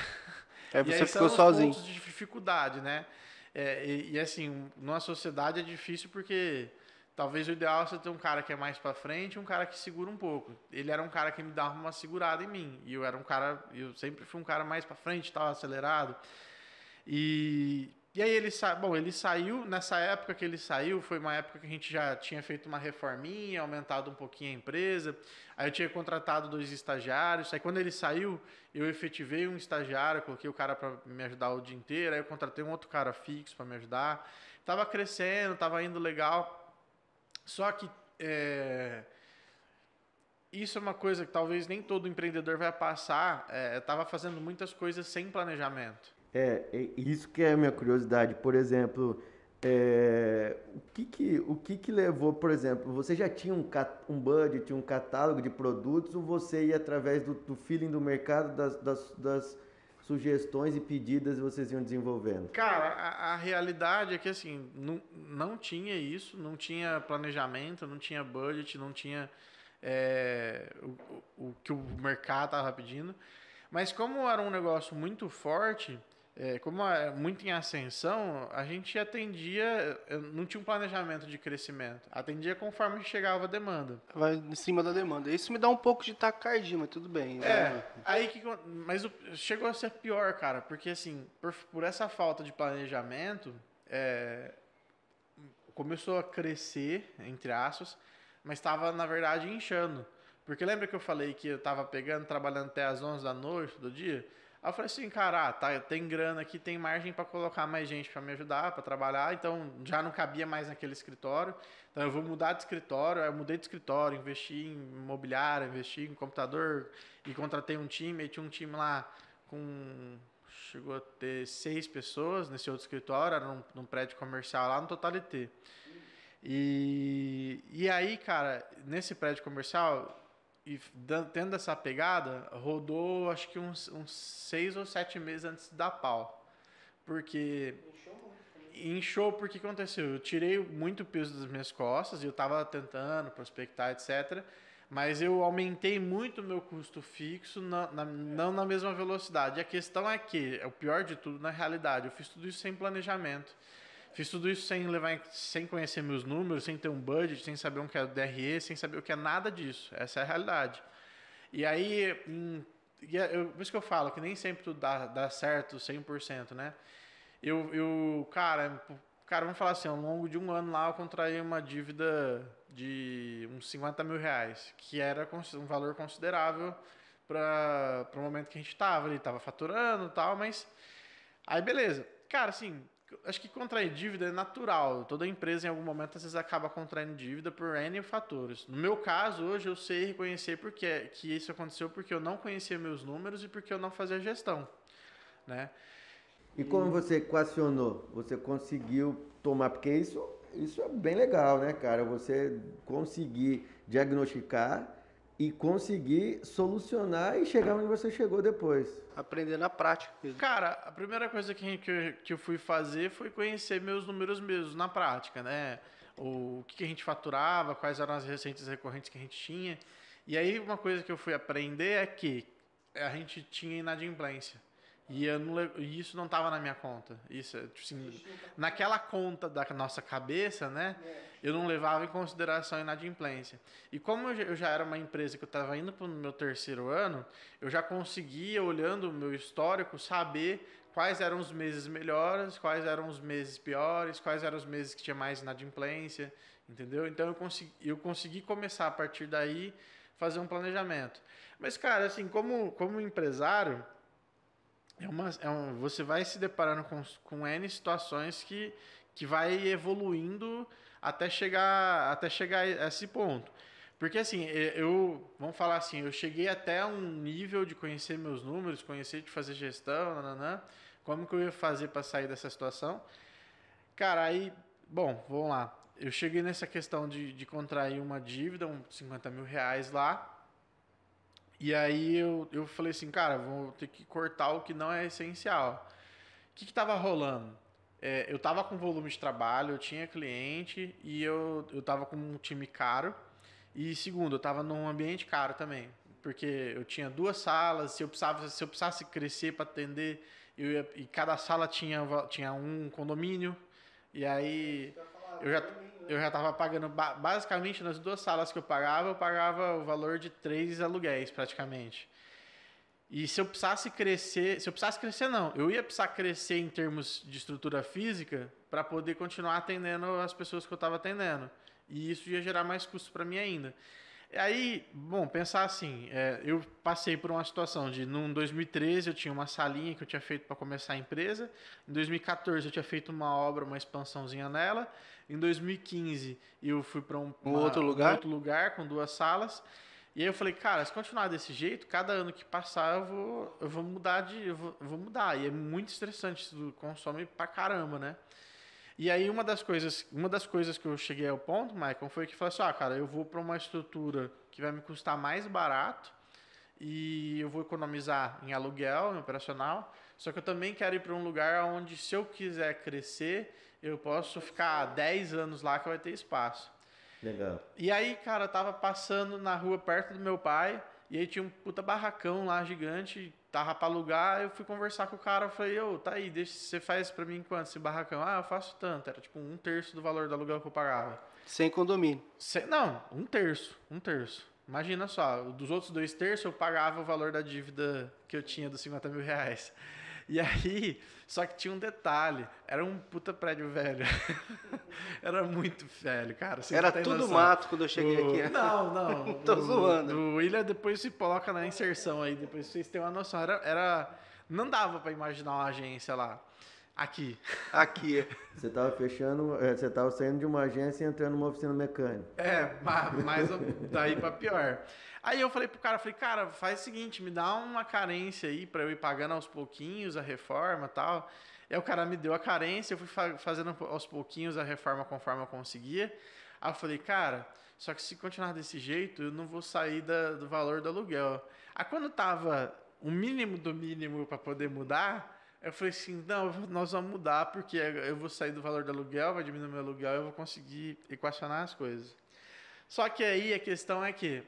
Aí você e aí ficou são sozinho. pontos de dificuldade, né? É, e, e, assim, numa sociedade é difícil porque talvez o ideal é você ter um cara que é mais para frente e um cara que segura um pouco. Ele era um cara que me dava uma segurada em mim. E eu era um cara, eu sempre fui um cara mais para frente, estava acelerado. E e aí ele sa... bom, ele saiu, nessa época que ele saiu, foi uma época que a gente já tinha feito uma reforminha, aumentado um pouquinho a empresa. Aí eu tinha contratado dois estagiários. Aí quando ele saiu, eu efetivei um estagiário, coloquei o cara para me ajudar o dia inteiro. Aí eu contratei um outro cara fixo para me ajudar. Tava crescendo, tava indo legal. Só que é... isso é uma coisa que talvez nem todo empreendedor vai passar. É, tava fazendo muitas coisas sem planejamento. É, é, isso que é a minha curiosidade. Por exemplo, é, o, que que, o que que levou, por exemplo, você já tinha um, um budget, um catálogo de produtos, ou você ia através do, do feeling do mercado, das, das, das sugestões e pedidas vocês iam desenvolvendo? Cara, a, a, realidade é que assim, não, não tinha isso, não tinha planejamento, não tinha budget, não tinha é, o, o, o que o mercado estava pedindo. Mas como era um negócio muito forte, é, como é muito em ascensão, a gente atendia, não tinha um planejamento de crescimento, atendia conforme chegava a demanda. Vai em cima da demanda. Isso me dá um pouco de tacardia, mas tudo bem. Né? É, aí que, mas chegou a ser pior, cara, porque assim, por, por essa falta de planejamento, é, começou a crescer, entre aspas, mas estava, na verdade, inchando. Porque lembra que eu falei que eu estava pegando, trabalhando até as 11 da noite do dia? Aí eu falei assim, cara, ah, tá, tem grana aqui, tem margem para colocar mais gente para me ajudar, para trabalhar, então já não cabia mais naquele escritório. Então eu vou mudar de escritório, aí eu mudei de escritório, investi em imobiliário, investi em computador e contratei um time, aí tinha um time lá com chegou a ter seis pessoas nesse outro escritório, era num, num prédio comercial lá no Totalité. E, e aí, cara, nesse prédio comercial, e tendo essa pegada, rodou acho que uns, uns seis ou sete meses antes da pau. Porque. Inchou porque aconteceu? Eu tirei muito peso das minhas costas e eu estava tentando prospectar, etc. Mas eu aumentei muito o meu custo fixo, na, na, não na mesma velocidade. A questão é que, é o pior de tudo, na realidade, eu fiz tudo isso sem planejamento. Fiz tudo isso sem levar, sem conhecer meus números, sem ter um budget, sem saber o que é DRE, sem saber o que é nada disso. Essa é a realidade. E aí, é, eu, por isso que eu falo que nem sempre tudo dá, dá certo 100%, né? Eu, eu, cara, cara, vamos falar assim, ao longo de um ano lá eu contraí uma dívida de uns 50 mil reais, que era um valor considerável para o momento que a gente estava ali, estava faturando e tal, mas aí beleza. Cara, assim, acho que contrair dívida é natural. Toda empresa em algum momento às vezes acaba contraindo dívida por N fatores. No meu caso, hoje eu sei reconhecer porque que isso aconteceu porque eu não conhecia meus números e porque eu não fazia gestão, né? E como você equacionou? Você conseguiu tomar porque isso isso é bem legal, né, cara? Você conseguir diagnosticar e conseguir solucionar e chegar onde você chegou depois. Aprender na prática. Cara, a primeira coisa que, que, que eu fui fazer foi conhecer meus números mesmos na prática, né? O que a gente faturava, quais eram as receitas recorrentes que a gente tinha. E aí uma coisa que eu fui aprender é que a gente tinha inadimplência. E eu não, isso não estava na minha conta. Isso, tipo assim, naquela conta da nossa cabeça, né? Eu não levava em consideração a inadimplência. E como eu já era uma empresa que eu estava indo para o meu terceiro ano, eu já conseguia, olhando o meu histórico, saber quais eram os meses melhores, quais eram os meses piores, quais eram os meses que tinha mais inadimplência, entendeu? Então eu consegui, eu consegui começar a partir daí fazer um planejamento. Mas, cara, assim, como, como empresário é uma, é um, você vai se deparando com, com N situações que, que vai evoluindo até chegar, até chegar a esse ponto. Porque assim, eu, vamos falar assim, eu cheguei até um nível de conhecer meus números, conhecer de fazer gestão, nananã, como que eu ia fazer para sair dessa situação. Cara, aí, bom, vamos lá. Eu cheguei nessa questão de, de contrair uma dívida, uns 50 mil reais lá, e aí eu, eu falei assim, cara, vou ter que cortar o que não é essencial. O que estava rolando? É, eu estava com volume de trabalho, eu tinha cliente e eu, eu tava com um time caro. E segundo, eu estava num ambiente caro também. Porque eu tinha duas salas, se eu precisava, se eu precisasse crescer para atender, eu ia, e cada sala tinha, tinha um condomínio. E aí eu já, eu já estava pagando, basicamente nas duas salas que eu pagava, eu pagava o valor de três aluguéis praticamente. E se eu precisasse crescer, se eu precisasse crescer não, eu ia precisar crescer em termos de estrutura física para poder continuar atendendo as pessoas que eu estava atendendo. E isso ia gerar mais custo para mim ainda. Aí, bom, pensar assim, é, eu passei por uma situação de, em 2013 eu tinha uma salinha que eu tinha feito para começar a empresa, em 2014 eu tinha feito uma obra, uma expansãozinha nela, em 2015 eu fui para um, um, outro lugar? um outro lugar com duas salas, e aí eu falei, cara, se continuar desse jeito, cada ano que passar eu vou, eu vou mudar de, eu vou, eu vou mudar, e é muito estressante, isso consome pra caramba, né? E aí uma das coisas, uma das coisas que eu cheguei ao ponto, Michael, foi que falei assim, ah, cara, eu vou para uma estrutura que vai me custar mais barato e eu vou economizar em aluguel, em operacional, só que eu também quero ir para um lugar onde se eu quiser crescer, eu posso ficar 10 anos lá que vai ter espaço. Legal. E aí, cara, eu tava passando na rua perto do meu pai, e aí tinha um puta barracão lá gigante, tava pra alugar, eu fui conversar com o cara, eu falei, ô, tá aí, deixa, você faz pra mim quanto esse barracão? Ah, eu faço tanto, era tipo um terço do valor do aluguel que eu pagava. Sem condomínio? Sem, não, um terço, um terço. Imagina só, dos outros dois terços eu pagava o valor da dívida que eu tinha dos 50 mil reais. E aí, só que tinha um detalhe, era um puta prédio velho. era muito velho, cara. Era tudo noção. mato quando eu cheguei o... aqui. Não, não. Tô o, zoando. O William depois se coloca na inserção aí, depois vocês têm uma noção. Era, era... Não dava para imaginar uma agência lá. Aqui. Aqui. Você tava fechando, é, você tava saindo de uma agência e entrando numa oficina mecânica. É, mais daí para pior. Aí eu falei pro cara, falei, cara, faz o seguinte, me dá uma carência aí para eu ir pagando aos pouquinhos a reforma tal. Aí o cara me deu a carência, eu fui fazendo aos pouquinhos a reforma conforme eu conseguia. Aí eu falei, cara, só que se continuar desse jeito, eu não vou sair da, do valor do aluguel. Aí quando tava o mínimo do mínimo para poder mudar, eu falei assim, não, nós vamos mudar porque eu vou sair do valor do aluguel, vai diminuir meu aluguel, eu vou conseguir equacionar as coisas. Só que aí a questão é que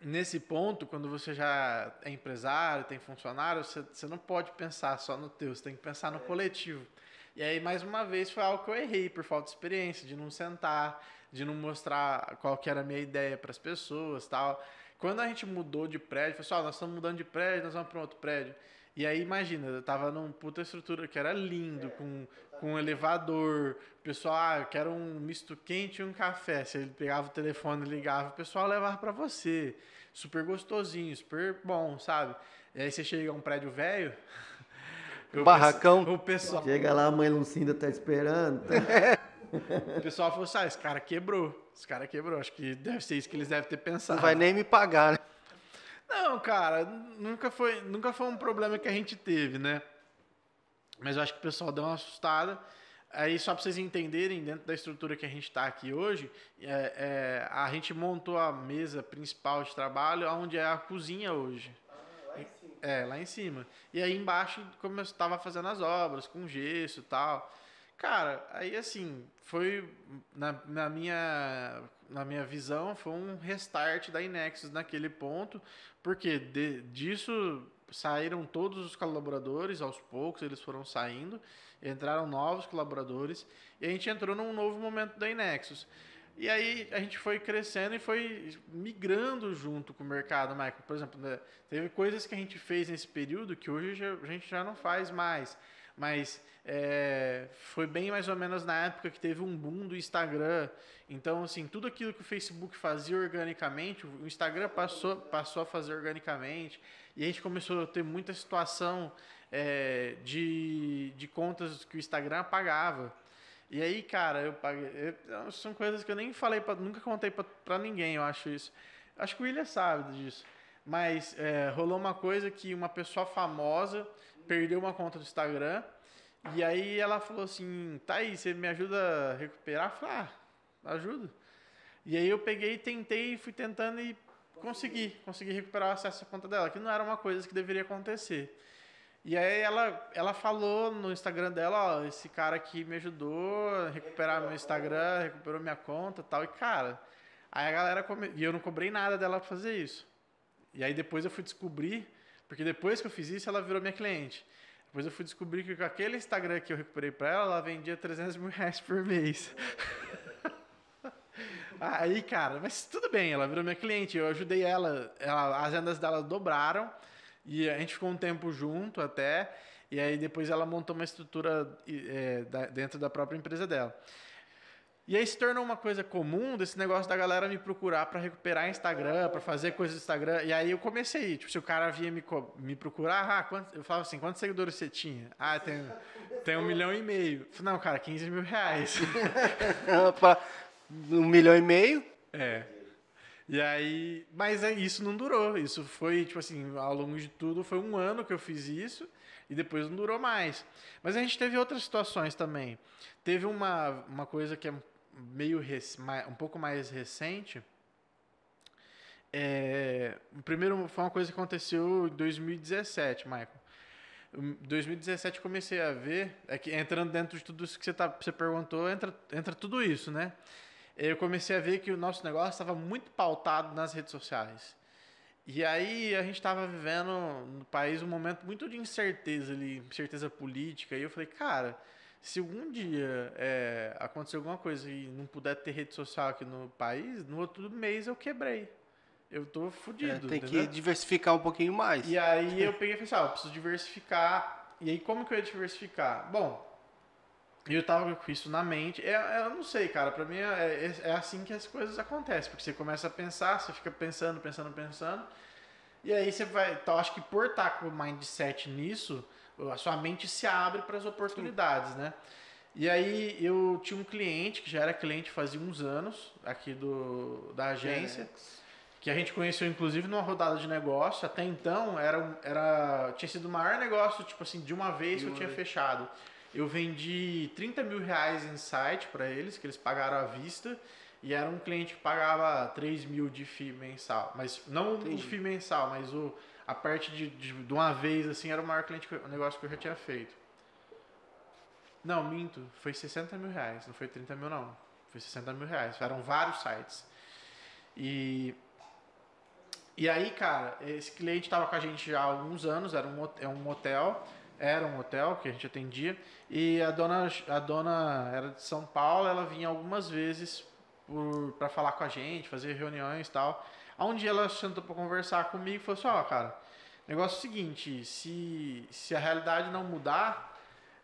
nesse ponto, quando você já é empresário, tem funcionário, você, você não pode pensar só no teu, você tem que pensar no coletivo. E aí, mais uma vez, foi algo que eu errei por falta de experiência, de não sentar, de não mostrar qual que era a minha ideia para as pessoas tal. Quando a gente mudou de prédio, pessoal, nós estamos mudando de prédio, nós vamos para outro prédio. E aí, imagina, eu tava num puta estrutura que era lindo, com, com um elevador. O pessoal, ah, eu quero um misto quente e um café. Se ele pegava o telefone e ligava, o pessoal levava para você. Super gostosinho, super bom, sabe? E aí você chega a um prédio velho. o Barracão. pessoal- O pessoal, Chega lá, a mãe Lucinda tá esperando. o pessoal falou assim: ah, esse cara quebrou. Esse cara quebrou. Acho que deve ser isso que eles devem ter pensado. Não vai nem me pagar, né? Não, cara, nunca foi, nunca foi um problema que a gente teve, né? Mas eu acho que o pessoal deu uma assustada. Aí, só para vocês entenderem, dentro da estrutura que a gente está aqui hoje, é, é, a gente montou a mesa principal de trabalho, onde é a cozinha hoje. É, lá em cima. E aí embaixo, como eu estava fazendo as obras, com gesso e tal. Cara, aí assim, foi na, na minha na minha visão, foi um restart da Inexus naquele ponto, porque de- disso saíram todos os colaboradores, aos poucos eles foram saindo, entraram novos colaboradores, e a gente entrou num novo momento da Inexus. E aí a gente foi crescendo e foi migrando junto com o mercado, Michael. Por exemplo, né, teve coisas que a gente fez nesse período que hoje a gente já não faz mais. Mas é, foi bem mais ou menos na época que teve um boom do Instagram. Então, assim, tudo aquilo que o Facebook fazia organicamente, o Instagram passou, passou a fazer organicamente. E a gente começou a ter muita situação é, de, de contas que o Instagram apagava. E aí, cara, eu paguei. eu- são coisas que eu nem falei, pra, nunca contei pra ninguém, eu acho isso. Acho que o William sabe disso. Mas é, rolou uma coisa que uma pessoa famosa perdeu uma conta do Instagram. E aí ela falou assim: tá aí, você me ajuda a recuperar? Eu falei: ah, ajuda. E aí eu peguei, tentei, fui tentando e consegui. Consegui recuperar o acesso à conta dela, que não era uma coisa que deveria acontecer. E aí ela, ela falou no Instagram dela, ó, esse cara aqui me ajudou a recuperar meu Instagram, recuperou minha conta tal. E cara, aí a galera come... e eu não cobrei nada dela pra fazer isso. E aí depois eu fui descobrir, porque depois que eu fiz isso, ela virou minha cliente. Depois eu fui descobrir que com aquele Instagram que eu recuperei pra ela, ela vendia 300 mil reais por mês. Aí, cara, mas tudo bem, ela virou minha cliente, eu ajudei ela, ela as vendas dela dobraram e a gente ficou um tempo junto até, e aí depois ela montou uma estrutura é, dentro da própria empresa dela. E aí se tornou uma coisa comum desse negócio da galera me procurar para recuperar Instagram, para fazer coisas do Instagram. E aí eu comecei, tipo, se o cara vinha me, me procurar, ah, quantos- eu falava assim, quantos seguidores você tinha? Ah, tem, tem um milhão e meio. Falei, Não, cara, 15 mil reais. Pra um milhão e meio. É. E aí, mas isso não durou. Isso foi, tipo assim, ao longo de tudo, foi um ano que eu fiz isso e depois não durou mais. Mas a gente teve outras situações também. Teve uma, uma coisa que é meio um pouco mais recente. É, primeiro foi uma coisa que aconteceu em 2017, Michael. Em 2017 eu comecei a ver, é que entrando dentro de tudo isso que você, tá, você perguntou, entra, entra tudo isso, né? eu comecei a ver que o nosso negócio estava muito pautado nas redes sociais. E aí a gente estava vivendo no país um momento muito de incerteza ali, incerteza política. E eu falei, cara, se algum dia é, acontecer alguma coisa e não puder ter rede social aqui no país, no outro mês eu quebrei. Eu tô É, fudido. tem que entendeu? diversificar um pouquinho mais. E aí eu peguei e falei assim, ah, eu preciso diversificar. E aí como que eu ia diversificar? Bom, eu tava com isso na mente. É, é, eu não sei, cara, pra mim é, é, é assim que as coisas acontecem. Porque você começa a pensar, você fica pensando, pensando, pensando. E aí você vai. Então, acho que por estar com o mindset nisso, a sua mente se abre para as oportunidades, né? E aí eu tinha um cliente que já era cliente fazia uns anos aqui do, da agência que a gente conheceu inclusive numa rodada de negócio. Até então era, era tinha sido o maior negócio, tipo assim, de uma vez que eu tinha fechado. Eu vendi 30 mil reais em site para eles, que eles pagaram à vista, e era um cliente que pagava 3 mil de FII mensal. Mas não Entendi. o FII mensal, mas o, a parte de, de, de uma vez, assim, era o maior cliente, o negócio que eu já tinha feito. Não, minto, foi 60 mil reais, não foi 30 mil não. Foi 60 mil reais, eram vários sites. E E aí, cara, esse cliente estava com a gente já há alguns anos, era um, é um hotel, era um hotel que a gente atendia, e a dona, a dona era de São Paulo, ela vinha algumas vezes para falar com a gente, fazer reuniões e tal. Um dia ela sentou para conversar comigo e falou assim, ó, oh, cara, negócio é o seguinte, se, se a realidade não mudar,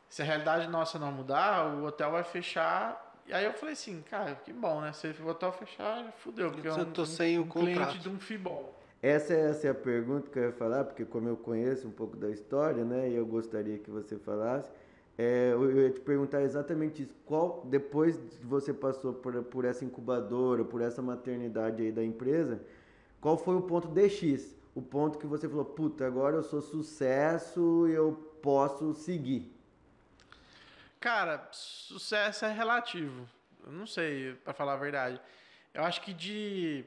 se a realidade nossa não mudar, o hotel vai fechar e aí eu falei assim, cara, que bom, né? Se o hotel fechar, fudeu, porque eu é um, tô sem um, o cliente de um Fibol. Essa, essa é a pergunta que eu ia falar, porque como eu conheço um pouco da história, né, e eu gostaria que você falasse, é, eu ia te perguntar exatamente isso. Qual, depois que você passou por, por essa incubadora, por essa maternidade aí da empresa, qual foi o ponto DX? O ponto que você falou, puta, agora eu sou sucesso e eu posso seguir. Cara, sucesso é relativo. Eu não sei, para falar a verdade. Eu acho que de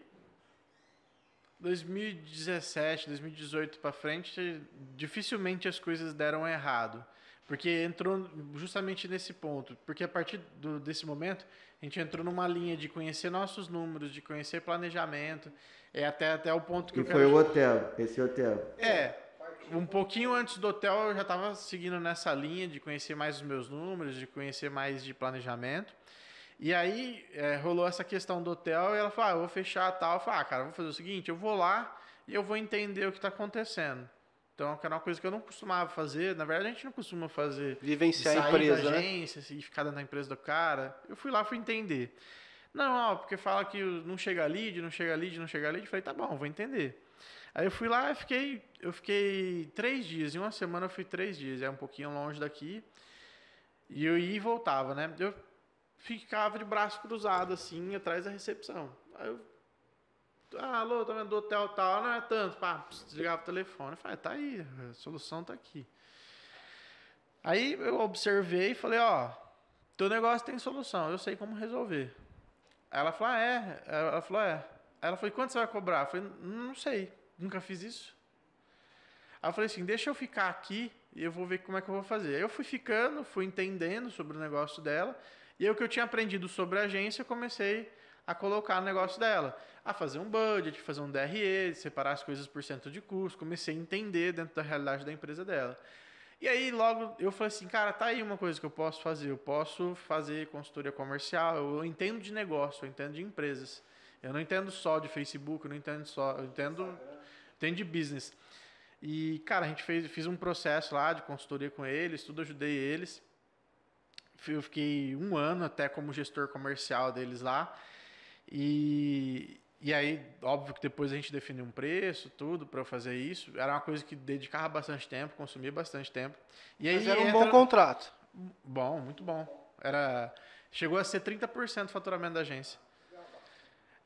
2017, 2018 para frente, dificilmente as coisas deram errado. Porque entrou justamente nesse ponto. Porque a partir do, desse momento, a gente entrou numa linha de conhecer nossos números, de conhecer planejamento. É até, até o ponto que e foi o hotel, esse hotel. É, um pouquinho antes do hotel eu já estava seguindo nessa linha de conhecer mais os meus números, de conhecer mais de planejamento. E aí é, rolou essa questão do hotel e ela falou: ah, eu vou fechar tal. Eu falei: ah, cara, vou fazer o seguinte: eu vou lá e eu vou entender o que está acontecendo. Então, que era uma coisa que eu não costumava fazer. Na verdade, a gente não costuma fazer. Vivenciar a empresa, da né? agência, né? e ficar dentro da empresa do cara. Eu fui lá, fui entender. Não, ó, porque fala que não chega lead, não chega lead, não chega lead. Eu falei, tá bom, vou entender. Aí eu fui lá, eu fiquei, eu fiquei três dias. Em uma semana eu fui três dias. É um pouquinho longe daqui. E eu ia e voltava, né? Eu ficava de braço cruzado, assim, atrás da recepção. Aí eu. Ah, alô, tá vendo do hotel tal? Não é tanto. Pá, desligava o telefone. Eu falei, tá aí, a solução tá aqui. Aí eu observei e falei, ó, teu negócio tem solução, eu sei como resolver. Ela falou, ah, é? Ela falou, é. Ela falou, quanto você vai cobrar? Eu falei, não sei nunca fiz isso. Aí eu falei assim, deixa eu ficar aqui e eu vou ver como é que eu vou fazer. Aí eu fui ficando, fui entendendo sobre o negócio dela, e aí o que eu tinha aprendido sobre a agência, eu comecei a colocar no negócio dela. A fazer um budget, fazer um DRE, separar as coisas por cento de custo, comecei a entender dentro da realidade da empresa dela. E aí logo eu falei assim, cara, tá aí uma coisa que eu posso fazer. Eu posso fazer consultoria comercial, eu entendo de negócio, eu entendo de empresas. Eu não entendo só de Facebook, eu não entendo só, eu entendo tem de business. E, cara, a gente fez fiz um processo lá de consultoria com eles, tudo ajudei eles. Eu fiquei um ano até como gestor comercial deles lá. E, e aí, óbvio que depois a gente definiu um preço, tudo para fazer isso. Era uma coisa que dedicava bastante tempo, consumia bastante tempo. E aí Mas era um entra... bom contrato. Bom, muito bom. Era chegou a ser 30% do faturamento da agência.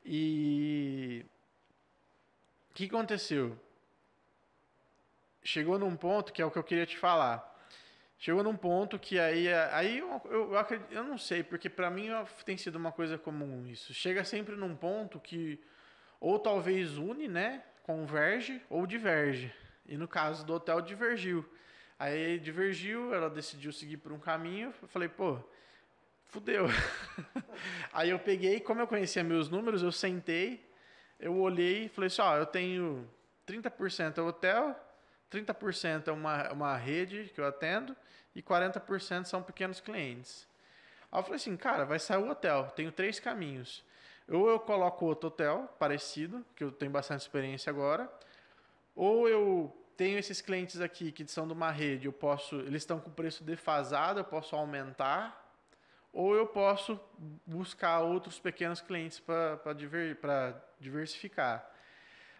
E o que aconteceu? Chegou num ponto que é o que eu queria te falar. Chegou num ponto que aí, aí eu, eu, acredito, eu não sei, porque para mim tem sido uma coisa comum isso. Chega sempre num ponto que ou talvez une, né, converge ou diverge. E no caso do hotel divergiu. Aí divergiu, ela decidiu seguir por um caminho. Eu falei, pô, fudeu. aí eu peguei, como eu conhecia meus números, eu sentei, eu olhei e falei assim, ó, eu tenho 30% é hotel, 30% é uma, uma rede que eu atendo e 40% são pequenos clientes. Aí eu falei assim, cara, vai sair o hotel, tenho três caminhos. Ou eu coloco outro hotel parecido, que eu tenho bastante experiência agora, ou eu tenho esses clientes aqui que são de uma rede, eu posso, eles estão com preço defasado, eu posso aumentar ou eu posso buscar outros pequenos clientes para diver, diversificar.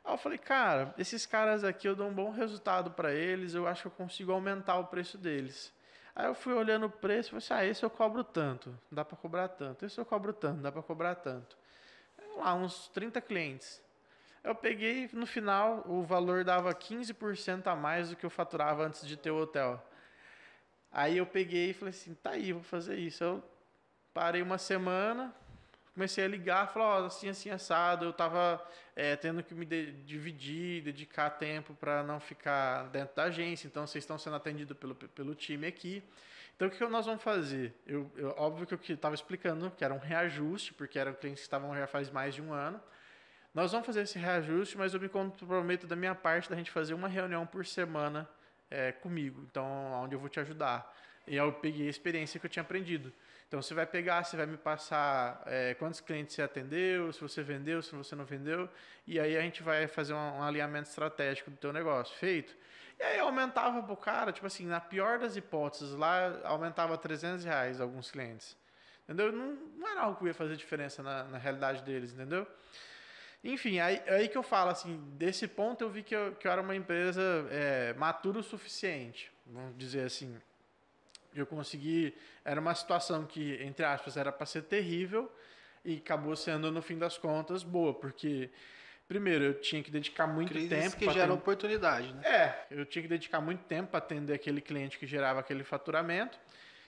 Aí eu falei, cara, esses caras aqui eu dou um bom resultado para eles, eu acho que eu consigo aumentar o preço deles. Aí eu fui olhando o preço e falei assim, ah, esse eu cobro tanto, dá para cobrar tanto, esse eu cobro tanto, dá para cobrar tanto. Lá, uns 30 clientes. Eu peguei, no final, o valor dava 15% a mais do que eu faturava antes de ter o hotel. Aí eu peguei e falei assim, tá aí, vou fazer isso. Eu Parei uma semana, comecei a ligar, falar, oh, assim, assim, assado, eu estava é, tendo que me de dividir, dedicar tempo para não ficar dentro da agência, então vocês estão sendo atendidos pelo, pelo time aqui. Então, o que nós vamos fazer? Eu, eu óbvio que eu estava explicando que era um reajuste, porque eram clientes que estavam já faz mais de um ano. nós vamos fazer esse reajuste, mas eu me comprometo da minha parte da gente fazer uma reunião por semana é, comigo, então onde eu vou te ajudar. E eu peguei a experiência que eu tinha aprendido. Então você vai pegar, você vai me passar é, quantos clientes você atendeu, se você vendeu, se você não vendeu, e aí a gente vai fazer um, um alinhamento estratégico do teu negócio. Feito? E aí aumentava pro cara, tipo assim, na pior das hipóteses, lá aumentava 300 reais alguns clientes. Entendeu? Não, não era algo que ia fazer diferença na, na realidade deles, entendeu? Enfim, aí, aí que eu falo assim, desse ponto eu vi que eu, que eu era uma empresa é, matura o suficiente, vamos dizer assim eu consegui. Era uma situação que, entre aspas, era para ser terrível e acabou sendo, no fim das contas, boa, porque. Primeiro, eu tinha que dedicar muito Crises tempo. que gera oportunidade, né? É, eu tinha que dedicar muito tempo para atender aquele cliente que gerava aquele faturamento.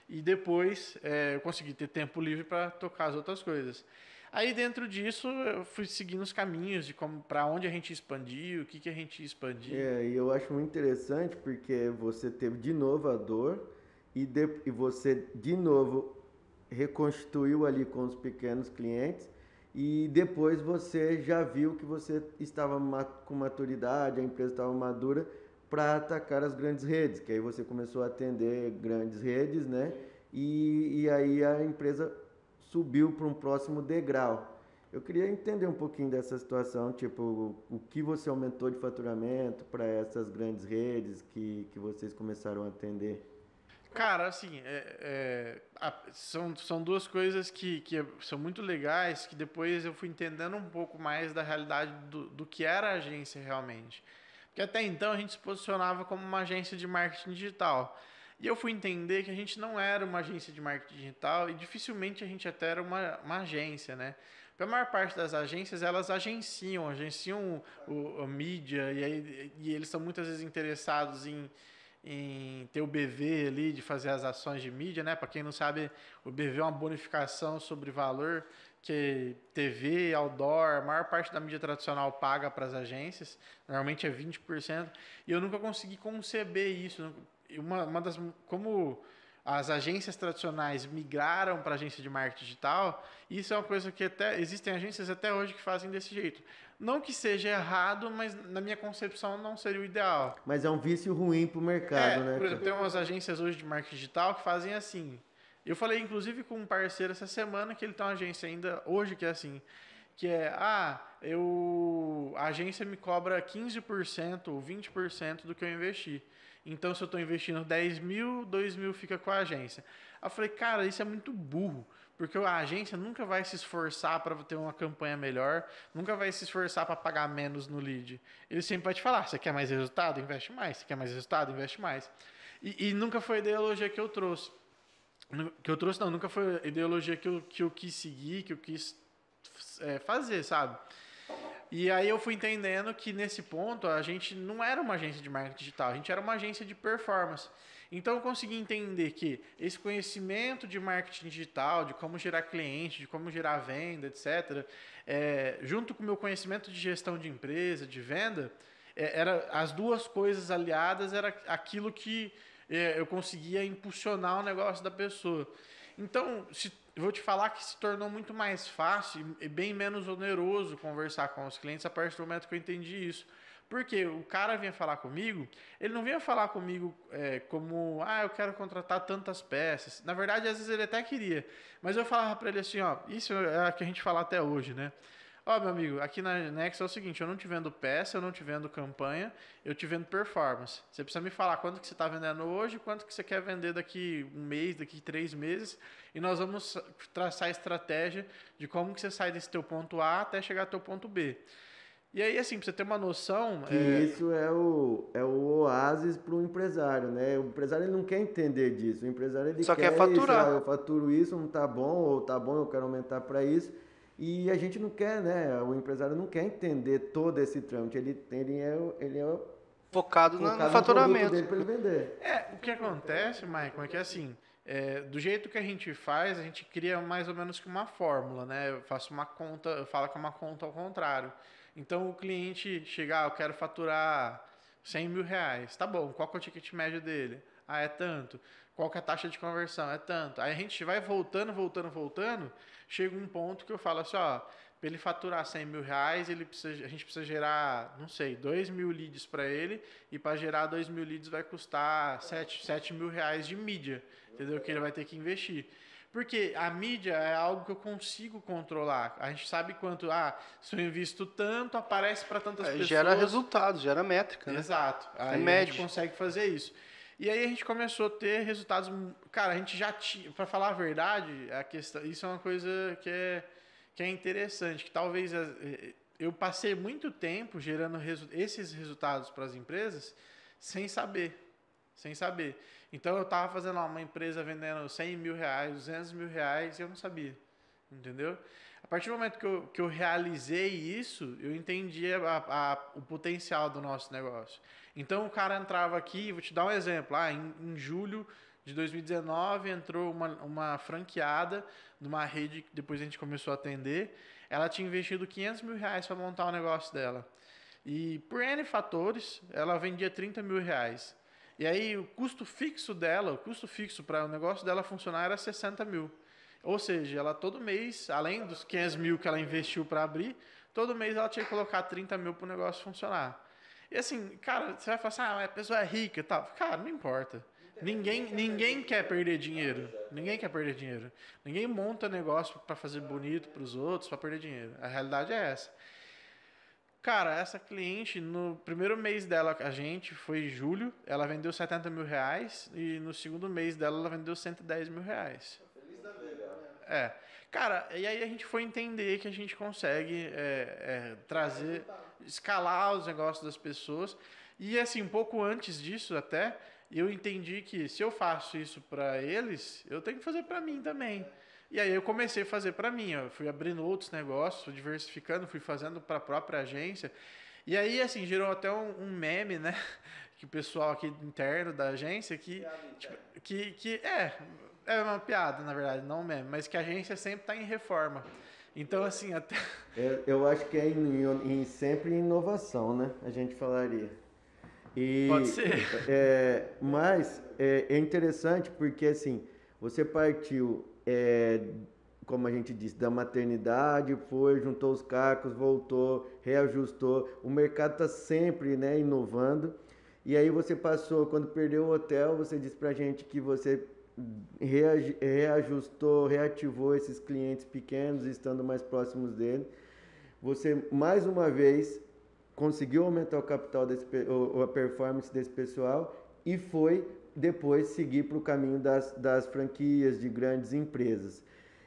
E depois é, eu consegui ter tempo livre para tocar as outras coisas. Aí dentro disso eu fui seguindo os caminhos de como para onde a gente expandir, o que, que a gente expandir. É, e eu acho muito interessante porque você teve de novo a dor, e, de, e você de novo reconstituiu ali com os pequenos clientes e depois você já viu que você estava com maturidade, a empresa estava madura para atacar as grandes redes, que aí você começou a atender grandes redes, né? E, e aí a empresa subiu para um próximo degrau. Eu queria entender um pouquinho dessa situação, tipo, o que você aumentou de faturamento para essas grandes redes que, que vocês começaram a atender. Cara, assim, é, é, a, são, são duas coisas que, que são muito legais, que depois eu fui entendendo um pouco mais da realidade do, do que era a agência realmente. Porque até então a gente se posicionava como uma agência de marketing digital. E eu fui entender que a gente não era uma agência de marketing digital e dificilmente a gente até era uma, uma agência, né? Porque a maior parte das agências, elas agenciam, agenciam o, o a mídia e, aí, e eles são muitas vezes interessados em em ter o BV ali, de fazer as ações de mídia, né? Para quem não sabe, o BV é uma bonificação sobre valor que TV, outdoor, a maior parte da mídia tradicional paga para as agências, normalmente é 20%, e eu nunca consegui conceber isso. Uma, uma das, como as agências tradicionais migraram para agência de marketing digital, isso é uma coisa que até existem agências até hoje que fazem desse jeito. Não que seja errado, mas na minha concepção não seria o ideal. Mas é um vício ruim para o mercado, é, né? Por exemplo, tem umas agências hoje de marketing digital que fazem assim. Eu falei, inclusive, com um parceiro essa semana que ele tem uma agência ainda hoje que é assim. Que é, ah, eu, a agência me cobra 15% ou 20% do que eu investi. Então, se eu estou investindo 10 mil, 2 mil fica com a agência. Eu falei, cara, isso é muito burro. Porque a agência nunca vai se esforçar para ter uma campanha melhor, nunca vai se esforçar para pagar menos no lead. Ele sempre vai te falar: você quer mais resultado? Investe mais. Você quer mais resultado? Investe mais. E, e nunca foi a ideologia que eu trouxe. Que eu trouxe, não, nunca foi a ideologia que eu, que eu quis seguir, que eu quis é, fazer, sabe? E aí eu fui entendendo que nesse ponto a gente não era uma agência de marketing digital, a gente era uma agência de performance. Então eu consegui entender que esse conhecimento de marketing digital, de como gerar cliente, de como gerar venda, etc., é, junto com o meu conhecimento de gestão de empresa, de venda, é, era as duas coisas aliadas era aquilo que é, eu conseguia impulsionar o negócio da pessoa. Então, se, eu vou te falar que se tornou muito mais fácil e bem menos oneroso conversar com os clientes a partir do momento que eu entendi isso. Porque o cara vinha falar comigo, ele não vinha falar comigo é, como, ah, eu quero contratar tantas peças. Na verdade, às vezes ele até queria. Mas eu falava para ele assim, ó, isso é o que a gente fala até hoje, né? Ó, meu amigo, aqui na Nex é o seguinte, eu não te vendo peça, eu não te vendo campanha, eu te vendo performance. Você precisa me falar quanto que você está vendendo hoje, quanto que você quer vender daqui um mês, daqui três meses, e nós vamos traçar a estratégia de como que você sai desse teu ponto A até chegar ao teu ponto B. E aí, assim, pra você ter uma noção. Que é... isso é o, é o oásis para o empresário, né? O empresário ele não quer entender disso. O empresário ele Só quer, quer faturar. Isso, ah, eu faturo isso, não tá bom, ou tá bom, eu quero aumentar para isso. E a gente não quer, né? O empresário não quer entender todo esse trâmite. Ele, ele é, ele é focado, focado no, faturamento. dele ele vender. É, o que acontece, Michael, é que assim. É, do jeito que a gente faz, a gente cria mais ou menos que uma fórmula, né? Eu faço uma conta, eu falo que é uma conta ao contrário. Então o cliente chegar, ah, eu quero faturar 100 mil reais. Tá bom, qual é o ticket médio dele? Ah, é tanto. Qual é a taxa de conversão? É tanto. Aí a gente vai voltando, voltando, voltando. Chega um ponto que eu falo assim, ó, para ele faturar 100 mil reais, ele precisa, a gente precisa gerar, não sei, 2 mil leads para ele, e para gerar 2 mil leads vai custar 7, 7 mil reais de mídia, entendeu? Que ele vai ter que investir. Porque a mídia é algo que eu consigo controlar. A gente sabe quanto, ah, se eu invisto tanto, aparece para tantas É, pessoas. gera resultados, gera métrica, né? Exato. Aí a gente consegue fazer isso. E aí a gente começou a ter resultados. Cara, a gente já tinha. Para falar a verdade, a questão, isso é uma coisa que é, que é interessante. Que talvez eh, eu passei muito tempo gerando resu- esses resultados para as empresas sem saber. Sem saber. Então eu estava fazendo uma empresa vendendo 100 mil reais, 200 mil reais e eu não sabia. Entendeu? A partir do momento que eu, que eu realizei isso, eu entendi a- a- o potencial do nosso negócio. Então o cara entrava aqui, vou te dar um exemplo. Ah, em, em julho de 2019 entrou uma, uma franqueada numa rede que depois a gente começou a atender. Ela tinha investido 500 mil reais para montar o negócio dela. E por N fatores, ela vendia 30 mil reais. E aí o custo fixo dela, o custo fixo para o negócio dela funcionar era 60 mil. Ou seja, ela todo mês, além dos 500 mil que ela investiu para abrir, todo mês ela tinha que colocar 30 mil para o negócio funcionar. E assim, cara, você vai falar assim, ah, a pessoa é rica e tal. Cara, não importa. Ninguém, ninguém quer perder dinheiro. Ninguém quer perder dinheiro. Ninguém monta negócio para fazer bonito para os outros, para perder dinheiro. A realidade é essa. Cara, essa cliente, no primeiro mês dela a gente, foi julho, ela vendeu 70 mil reais e no segundo mês dela ela vendeu 110 mil reais. É. Cara, e aí a gente foi entender que a gente consegue é, é, trazer, escalar os negócios das pessoas. E assim, um pouco antes disso até, eu entendi que se eu faço isso para eles, eu tenho que fazer para mim também. E aí eu comecei a fazer para mim, eu fui abrindo outros negócios, fui diversificando, fui fazendo para a própria agência. E aí, assim, gerou até um, um meme, né? Que o pessoal aqui interno da agência que, tipo, que, que é, é uma piada, na verdade, não meme, mas que a agência sempre está em reforma. Então, assim, até. É, eu acho que é em, em- sempre em inovação, né? A gente falaria. E, Pode ser. é, mas é, é interessante porque assim, você partiu, é, como a gente disse, da maternidade, foi, juntou os cacos, voltou, reajustou. O mercado está sempre né, inovando. E aí você passou, quando perdeu o hotel, você disse pra gente que você reajustou, reativou esses clientes pequenos, estando mais próximos dele. Você, mais uma vez, conseguiu aumentar o capital, desse, pe- o- a performance desse pessoal e foi depois seguir para o caminho das, das franquias de grandes empresas.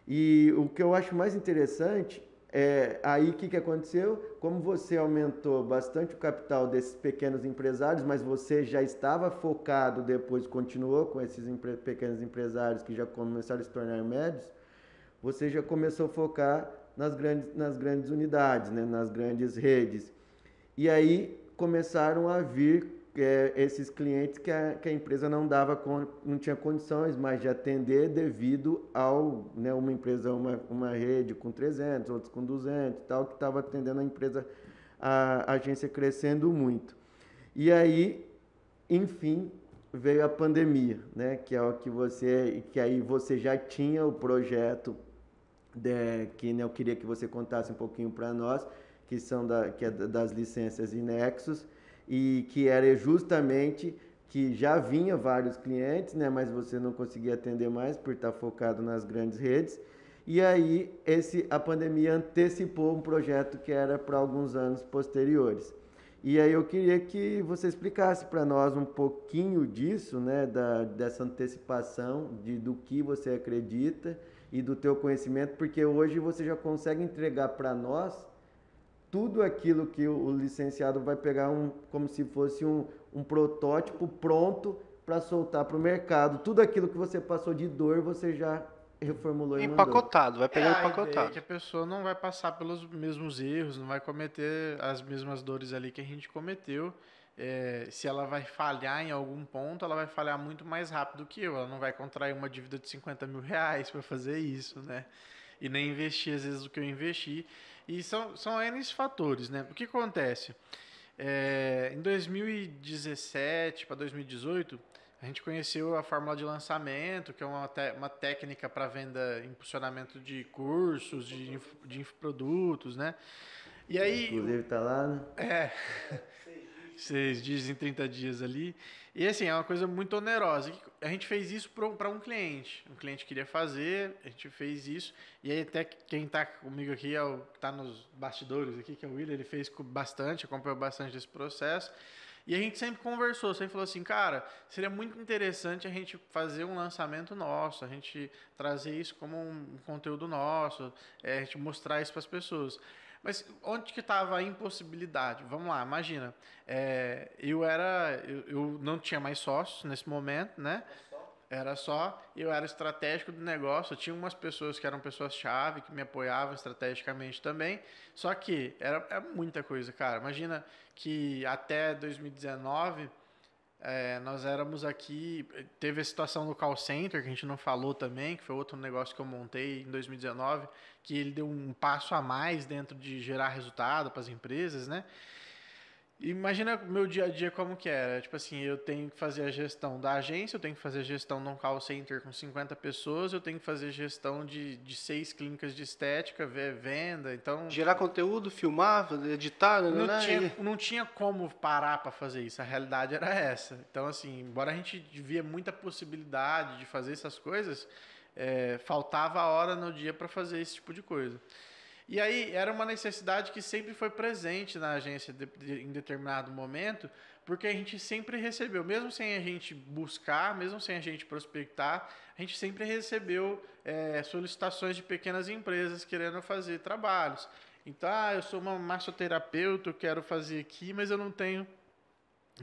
E o que eu acho mais interessante é aí o que, que aconteceu? Como você aumentou bastante o capital desses pequenos empresários, mas você já estava focado depois, continuou com esses empre- pequenos empresários que já começaram a se tornar médios, você já começou a focar nas grandes, nas grandes unidades, né? nas grandes redes. E aí começaram a vir é, esses clientes que a, que a empresa não dava con- não tinha condições mais de atender devido ao né, uma empresa uma, uma rede com 300 outros com 200 e tal que estava atendendo a empresa a agência crescendo muito. E aí enfim veio a pandemia né que é o que você que aí você já tinha o projeto de, que né, eu queria que você contasse um pouquinho para nós, que são da, que é da- das licenças e nexos, e que era justamente que já vinha vários clientes, né, mas você não conseguia atender mais por estar focado nas grandes redes. E aí esse a pandemia antecipou um projeto que era para alguns anos posteriores. E aí eu queria que você explicasse para nós um pouquinho disso, né, da, dessa antecipação de do que você acredita e do teu conhecimento, porque hoje você já consegue entregar para nós tudo aquilo que o, licenciado vai pegar um, como se fosse um, um protótipo pronto para soltar para o mercado. Tudo aquilo que você passou de dor, você já reformulou e mandou. Empacotado, vai pegar É, a ideia é empacotado. que a pessoa não vai passar pelos mesmos erros, não vai cometer as mesmas dores ali que a gente cometeu. É, se ela vai falhar em algum ponto, ela vai falhar muito mais rápido que eu. Ela não vai contrair uma dívida de 50 mil reais para fazer isso, né? E nem investir às vezes o que eu investi. E são, são N fatores, né? O que acontece? É, em 2017 para 2018, A gente conheceu a fórmula de lançamento, que é uma, uma técnica para venda, impulsionamento de cursos, de, inf, de infoprodutos, né? E aí. Inclusive tá lá, né? É. Seis dias em 30 dias ali. E assim, é uma coisa muito onerosa. A gente fez isso para um cliente. Um cliente queria fazer, a gente fez isso. E aí até quem está comigo aqui, é o está nos bastidores aqui, que é o William, ele fez bastante, acompanhou bastante esse processo. E a gente sempre conversou, sempre falou assim, cara, seria muito interessante a gente fazer um lançamento nosso, a gente trazer isso como um conteúdo nosso, é, a gente mostrar isso para as pessoas. Mas onde que estava a impossibilidade? Vamos lá, imagina. É, eu era, eu, eu, não tinha mais sócios nesse momento, né? Era só, eu era estratégico do negócio, eu tinha umas pessoas que eram pessoas-chave, que me apoiavam estrategicamente também, só que era, era muita coisa, cara. Imagina que até 2019 é, nós éramos aqui, teve a situação do call center, que a gente não falou também, que foi outro negócio que eu montei em 2019, que ele deu um passo a mais dentro de gerar resultado para as empresas, né? Imagina meu dia a dia como que era. Tipo assim, eu tenho que fazer a gestão da agência, eu tenho que fazer a gestão de um call center com 50 pessoas, eu tenho que fazer gestão de, de seis clínicas de estética, ver venda, então... Gerar conteúdo, filmar, editar, né? Não, né? tinha, não tinha como parar para fazer isso, a realidade era essa. Então, assim, embora a gente via muita possibilidade de fazer essas coisas, é, faltava hora no dia para fazer esse tipo de coisa. E aí era uma necessidade que sempre foi presente na agência de, de, em determinado momento, porque a gente sempre recebeu, mesmo sem a gente buscar, mesmo sem a gente prospectar, a gente sempre recebeu é, solicitações de pequenas empresas querendo fazer trabalhos. Então, ah, eu sou uma massoterapeuta, eu quero fazer aqui, mas eu não tenho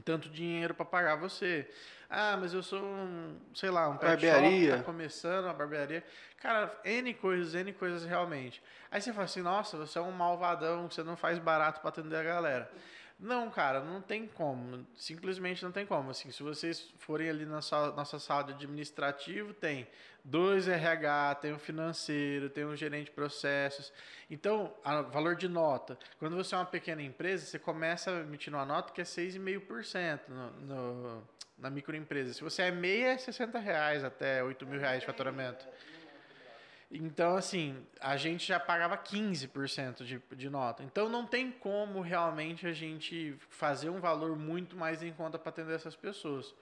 tanto dinheiro para pagar você. Ah, mas eu sou um, sei lá, um barbearia. shop, tá começando, uma barbearia. Cara, N coisas, N coisas realmente. Aí você fala assim, nossa, você é um malvadão, você não faz barato para atender a galera. Não, cara, não tem como. Simplesmente não tem como. Assim, se vocês forem ali na nossa sala de administrativo, tem dois RH, tem um financeiro, tem um gerente de processos. Então, a valor de nota. Quando você é uma pequena empresa, você começa emitindo uma nota que é 6,5% no, no, na microempresa. Se você é meia, é 60 reais até 8 mil reais de faturamento. Então, assim, a gente já pagava 15% de, de nota. Então, não tem como realmente a gente fazer um valor muito mais em conta para atender essas pessoas.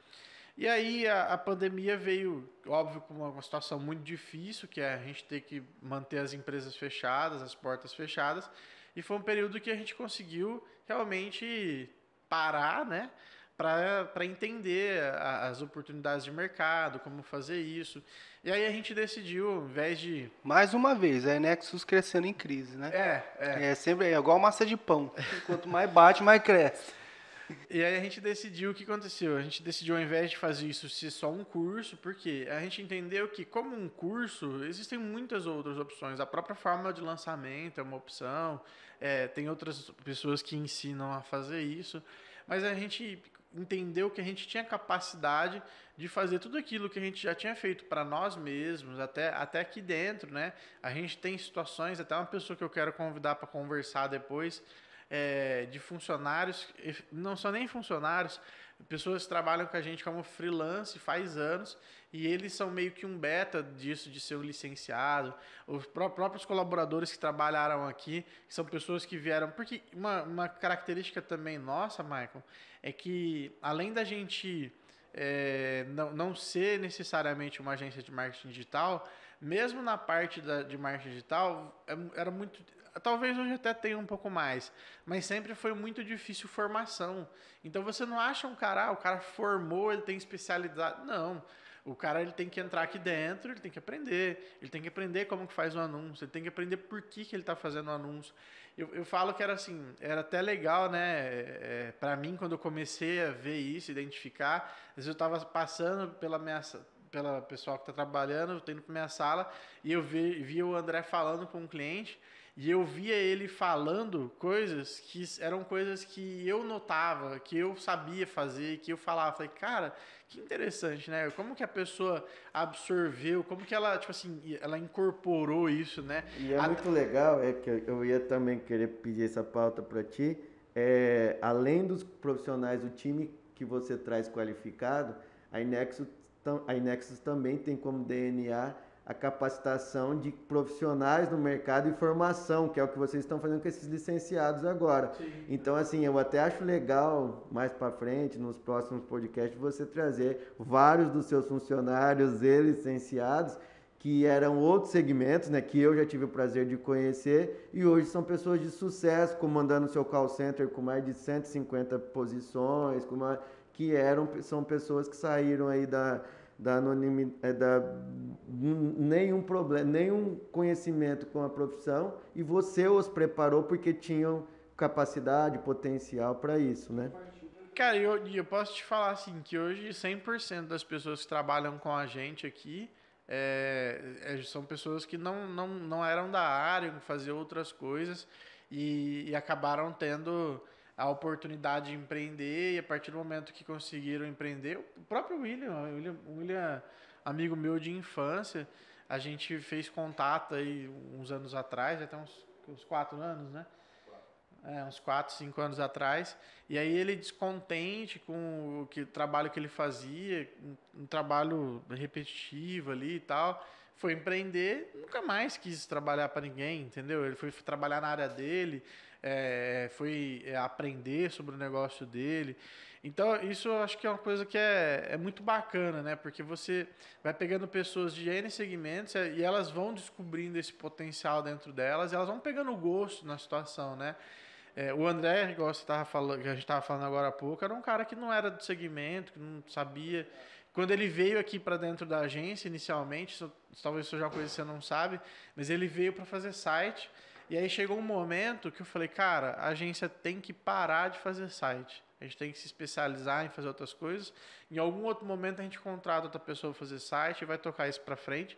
E aí, a, a, pandemia veio, óbvio, com uma, uma situação muito difícil, que é a gente ter que manter as empresas fechadas, as portas fechadas. E foi um período que a gente conseguiu realmente parar, né? Para entender a, as oportunidades de mercado, como fazer isso. E aí a gente decidiu, ao invés de. Mais uma vez, é Nexus crescendo em crise, né? É, é. É sempre é igual massa de pão. Quanto mais bate, mais cresce. E aí a gente decidiu o que aconteceu. A gente decidiu, ao invés de fazer isso ser só um curso, porque a gente entendeu que, como um curso, existem muitas outras opções. A própria forma de lançamento é uma opção, é, tem outras pessoas que ensinam a fazer isso. Mas a gente entendeu que a gente tinha capacidade de fazer tudo aquilo que a gente já tinha feito para nós mesmos, até, até aqui dentro, né? A gente tem situações, até uma pessoa que eu quero convidar para conversar depois, é, de funcionários, não são nem funcionários, pessoas que trabalham com a gente como freelance faz anos e eles são meio que um beta disso, de ser um licenciado. Os próprios colaboradores que trabalharam aqui são pessoas que vieram. Porque uma, uma característica também nossa, Michael, é que além da gente é, não, não ser necessariamente uma agência de marketing digital, mesmo na parte da, de marketing digital, é, era muito talvez hoje até tenha um pouco mais, mas sempre foi muito difícil formação. Então você não acha um cara, ah, o cara formou, ele tem especialidade. Não. O cara ele tem que entrar aqui dentro, ele tem que aprender, ele tem que aprender como que faz o um anúncio, ele tem que aprender por que, que ele está fazendo o um anúncio. Eu, eu falo que era assim, era até legal, né? É, é para mim, quando eu comecei a ver isso, identificar, às vezes eu estava passando pela minha pela pessoa que está trabalhando, tendo para minha sala e eu vi, vi o André falando com um cliente e eu via ele falando coisas que eram coisas que eu notava, que eu sabia fazer, que eu falava. Falei, cara, que interessante, né? Como que a pessoa absorveu, como que ela, tipo assim, ela incorporou isso, né? E é a... muito legal, é que eu ia também querer pedir essa pauta para ti. É, além dos profissionais, o time que você traz qualificado, A Inexus, a Inexus também tem como DNA a capacitação de profissionais no mercado e formação, que é o que vocês estão fazendo com esses licenciados agora. Sim. Então, assim, eu até acho legal mais para frente, nos próximos podcasts, você trazer vários dos seus funcionários e licenciados que eram outros segmentos, né, que eu já tive o prazer de conhecer e hoje são pessoas de sucesso, comandando seu call center com mais de 150 posições, com uma, que eram são pessoas que saíram aí da da anonimidade, é, da nenhum problema, nenhum conhecimento com a profissão e você os preparou porque tinham capacidade, potencial para isso, né? Cara, eu, eu posso te falar assim que hoje 100% das pessoas que trabalham com a gente aqui é, é, são pessoas que não, não, não eram da área, faziam outras coisas e, e, acabaram tendo a oportunidade de empreender e a partir do momento que conseguiram empreender, o próprio William, o William, William amigo meu de infância, a gente fez contato aí uns anos atrás, até uns, uns quatro anos, né? É, uns 4, 5 anos atrás. E aí ele descontente com o, que, o trabalho que ele fazia, um, um, trabalho repetitivo ali e tal, foi empreender, nunca mais quis trabalhar para ninguém, entendeu? Ele foi trabalhar na área dele, é, foi é, aprender sobre o negócio dele. Então, isso eu acho que é uma coisa que é, é muito bacana, né? Porque você vai pegando pessoas de N segmentos e elas vão descobrindo esse potencial dentro delas, elas vão pegando gosto na situação, né? É, o André, igual você tava falando, que a gente estava falando agora há pouco, era um cara que não era do segmento, que não sabia. Quando ele veio aqui para dentro da agência, inicialmente, isso, talvez seja uma coisa que você não sabe, mas ele veio para fazer site. E aí chegou um momento que eu falei, cara, a agência tem que parar de fazer site. A gente tem que se especializar em fazer outras coisas. Em algum outro momento a gente contrata outra pessoa para fazer site e vai tocar isso para frente.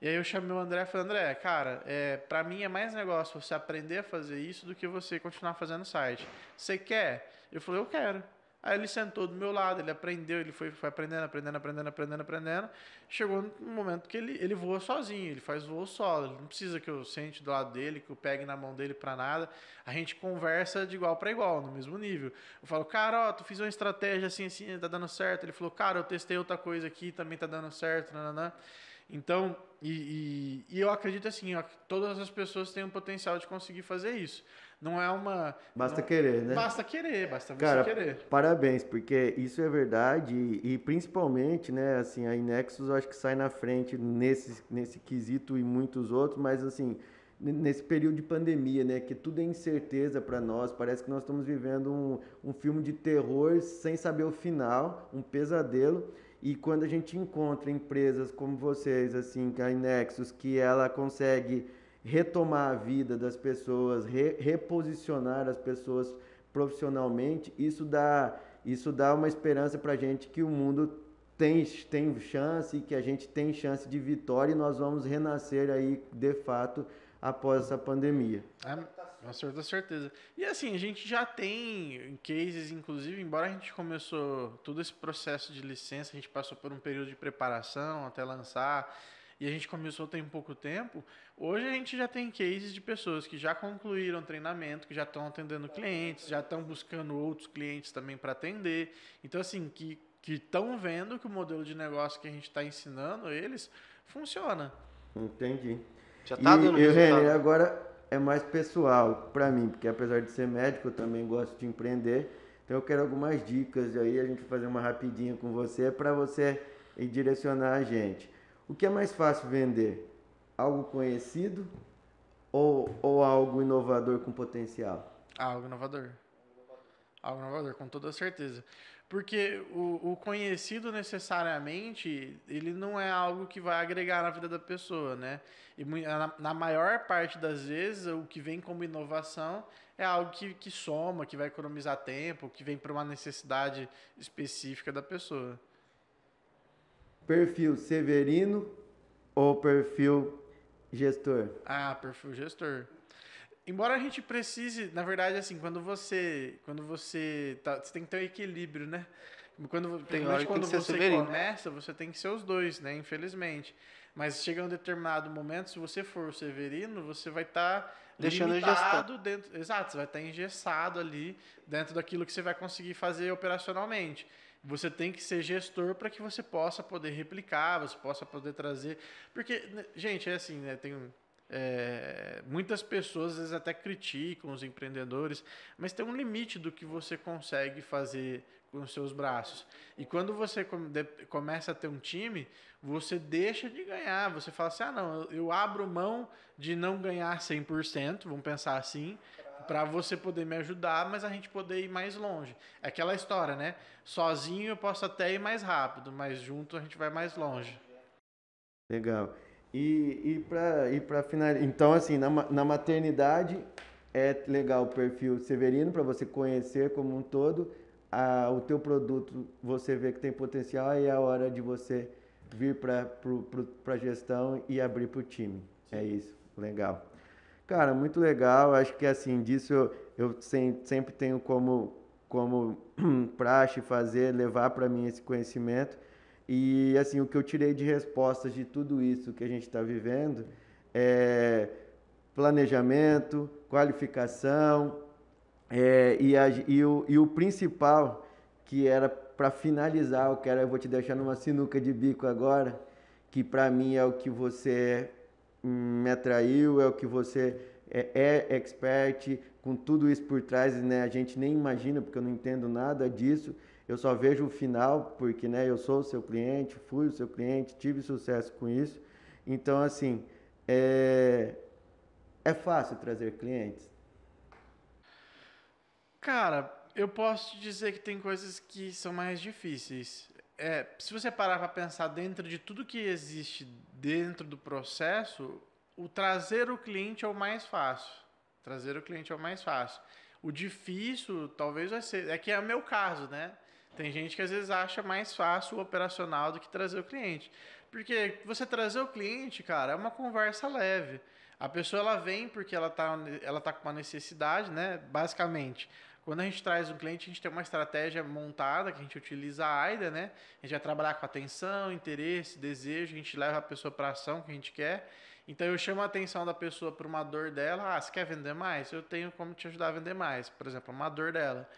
E aí eu chamei o André e falei, André, cara, é, para mim é mais negócio você aprender a fazer isso do que você continuar fazendo site. Você quer? Eu falei, eu quero. Aí ele sentou do meu lado, ele aprendeu, ele foi, foi aprendendo, aprendendo, aprendendo, aprendendo, aprendendo. Chegou no momento que ele, ele voa sozinho, ele faz voo solo. Ele não precisa que eu sente do lado dele, que eu pegue na mão dele para nada. A gente conversa de igual para igual, no mesmo nível. Eu falo, cara, ó, tu fiz uma estratégia assim, assim, tá dando certo. Ele falou, cara, eu testei outra coisa aqui, também tá dando certo, nananã. Então, e, e, e, eu acredito assim, ó, que todas as pessoas têm o potencial de conseguir fazer isso. Não é uma. Basta não, querer, né? Basta querer, basta Cara, você querer. Parabéns, porque isso é verdade e, e, principalmente, né, assim, a Inexus eu acho que sai na frente nesse, nesse quesito e muitos outros, mas assim, nesse período de pandemia, né, que tudo é incerteza para nós, parece que nós estamos vivendo um, um filme de terror sem saber o final, um pesadelo. E quando a gente encontra empresas como vocês, assim, a Inexus, que ela consegue retomar a vida das pessoas, re, reposicionar as pessoas profissionalmente, isso dá, isso dá uma esperança para a gente que o mundo tem, tem chance, que a gente tem chance de vitória e nós vamos renascer aí de fato após essa pandemia. É, com certeza. E assim, a gente já tem cases, inclusive, embora a gente começou todo esse processo de licença, a gente passou por um período de preparação até lançar e a gente começou tem pouco tempo, hoje a gente já tem cases de pessoas que já concluíram treinamento, que já estão atendendo clientes, já estão buscando outros clientes também para atender. Então, assim, que estão vendo que o modelo de negócio que a gente está ensinando eles funciona. Entendi. Já está dando e, resultado. René, agora é mais pessoal para mim, porque apesar de ser médico, eu também gosto de empreender. Então eu quero algumas dicas aí, a gente fazer uma rapidinha com você para você direcionar a gente. O que é mais fácil vender? Algo conhecido ou, ou algo inovador com potencial? Algo inovador. Algo inovador, com toda certeza. Porque o, o, conhecido necessariamente, ele não é algo que vai agregar na vida da pessoa, né? E na, na maior parte das vezes, o que vem como inovação é algo que, que soma, que vai economizar tempo, que vem para uma necessidade específica da pessoa perfil Severino ou perfil gestor? Ah, perfil gestor. Embora a gente precise, na verdade, assim, quando você, quando você, tá, você tem que ter um equilíbrio, né? Quando, Tem principalmente hora que tem quando você severino. começa, você tem que ser os dois, né? Infelizmente. Mas chega um determinado momento, se você for o Severino, você vai estar Deixando limitado dentro. Exato, você vai estar engessado ali dentro daquilo que você vai conseguir fazer operacionalmente. Você tem que ser gestor para que você possa poder replicar, você possa poder trazer. Porque, né, gente, é assim, né? Tem é, muitas pessoas às vezes até criticam os empreendedores, mas tem um limite do que você consegue fazer com os seus braços. E quando você come- começa a ter um time, você deixa de ganhar. Você fala assim: ah, não, eu, eu abro mão de não ganhar 100%, vamos pensar assim, para você poder me ajudar, mas a gente poder ir mais longe. É aquela história, né? Sozinho eu posso até ir mais rápido, mas junto a gente vai mais longe. Legal. E, e para e pra finalizar, então assim, na, na maternidade é legal o perfil Severino para você conhecer como um todo a, o teu produto, você vê que tem potencial e é a hora de você vir para a gestão e abrir para o time. É isso, legal. Cara, muito legal. Acho que assim, disso eu, eu sem- sempre tenho como, como praxe fazer, levar para mim esse conhecimento. E assim, o que eu tirei de respostas de tudo isso que a gente está vivendo é planejamento, qualificação, é, e, a- e o, e o principal, que era para finalizar, eu quero, eu vou te deixar numa sinuca de bico agora, que para mim é o que você hum, me atraiu, é o que você é, é expert, com tudo isso por trás, né? A gente nem imagina, porque eu não entendo nada disso. Eu só vejo o final, porque né, eu sou o seu cliente, fui o seu cliente, tive sucesso com isso. Então, assim, é, é fácil trazer clientes. Cara, eu posso te dizer que tem coisas que são mais difíceis. É, se você parar para pensar dentro de tudo que existe dentro do processo, o trazer o cliente é o mais fácil. Trazer o cliente é o mais fácil. O difícil, talvez vai ser. É que é o meu caso, né? Tem gente que às vezes acha mais fácil o operacional do que trazer o cliente. Porque você trazer o cliente, cara, é uma conversa leve. A pessoa ela vem porque ela tá, ela tá com uma necessidade, né? Basicamente. Quando a gente traz um cliente, a gente tem uma estratégia montada, que a gente utiliza a AIDA, né? A gente vai trabalhar com atenção, interesse, desejo, a gente leva a pessoa para a ação que a gente quer. Então eu chamo a atenção da pessoa para uma dor dela. Ah, você quer vender mais? Eu tenho como te ajudar a vender mais. Por exemplo, uma dor dela.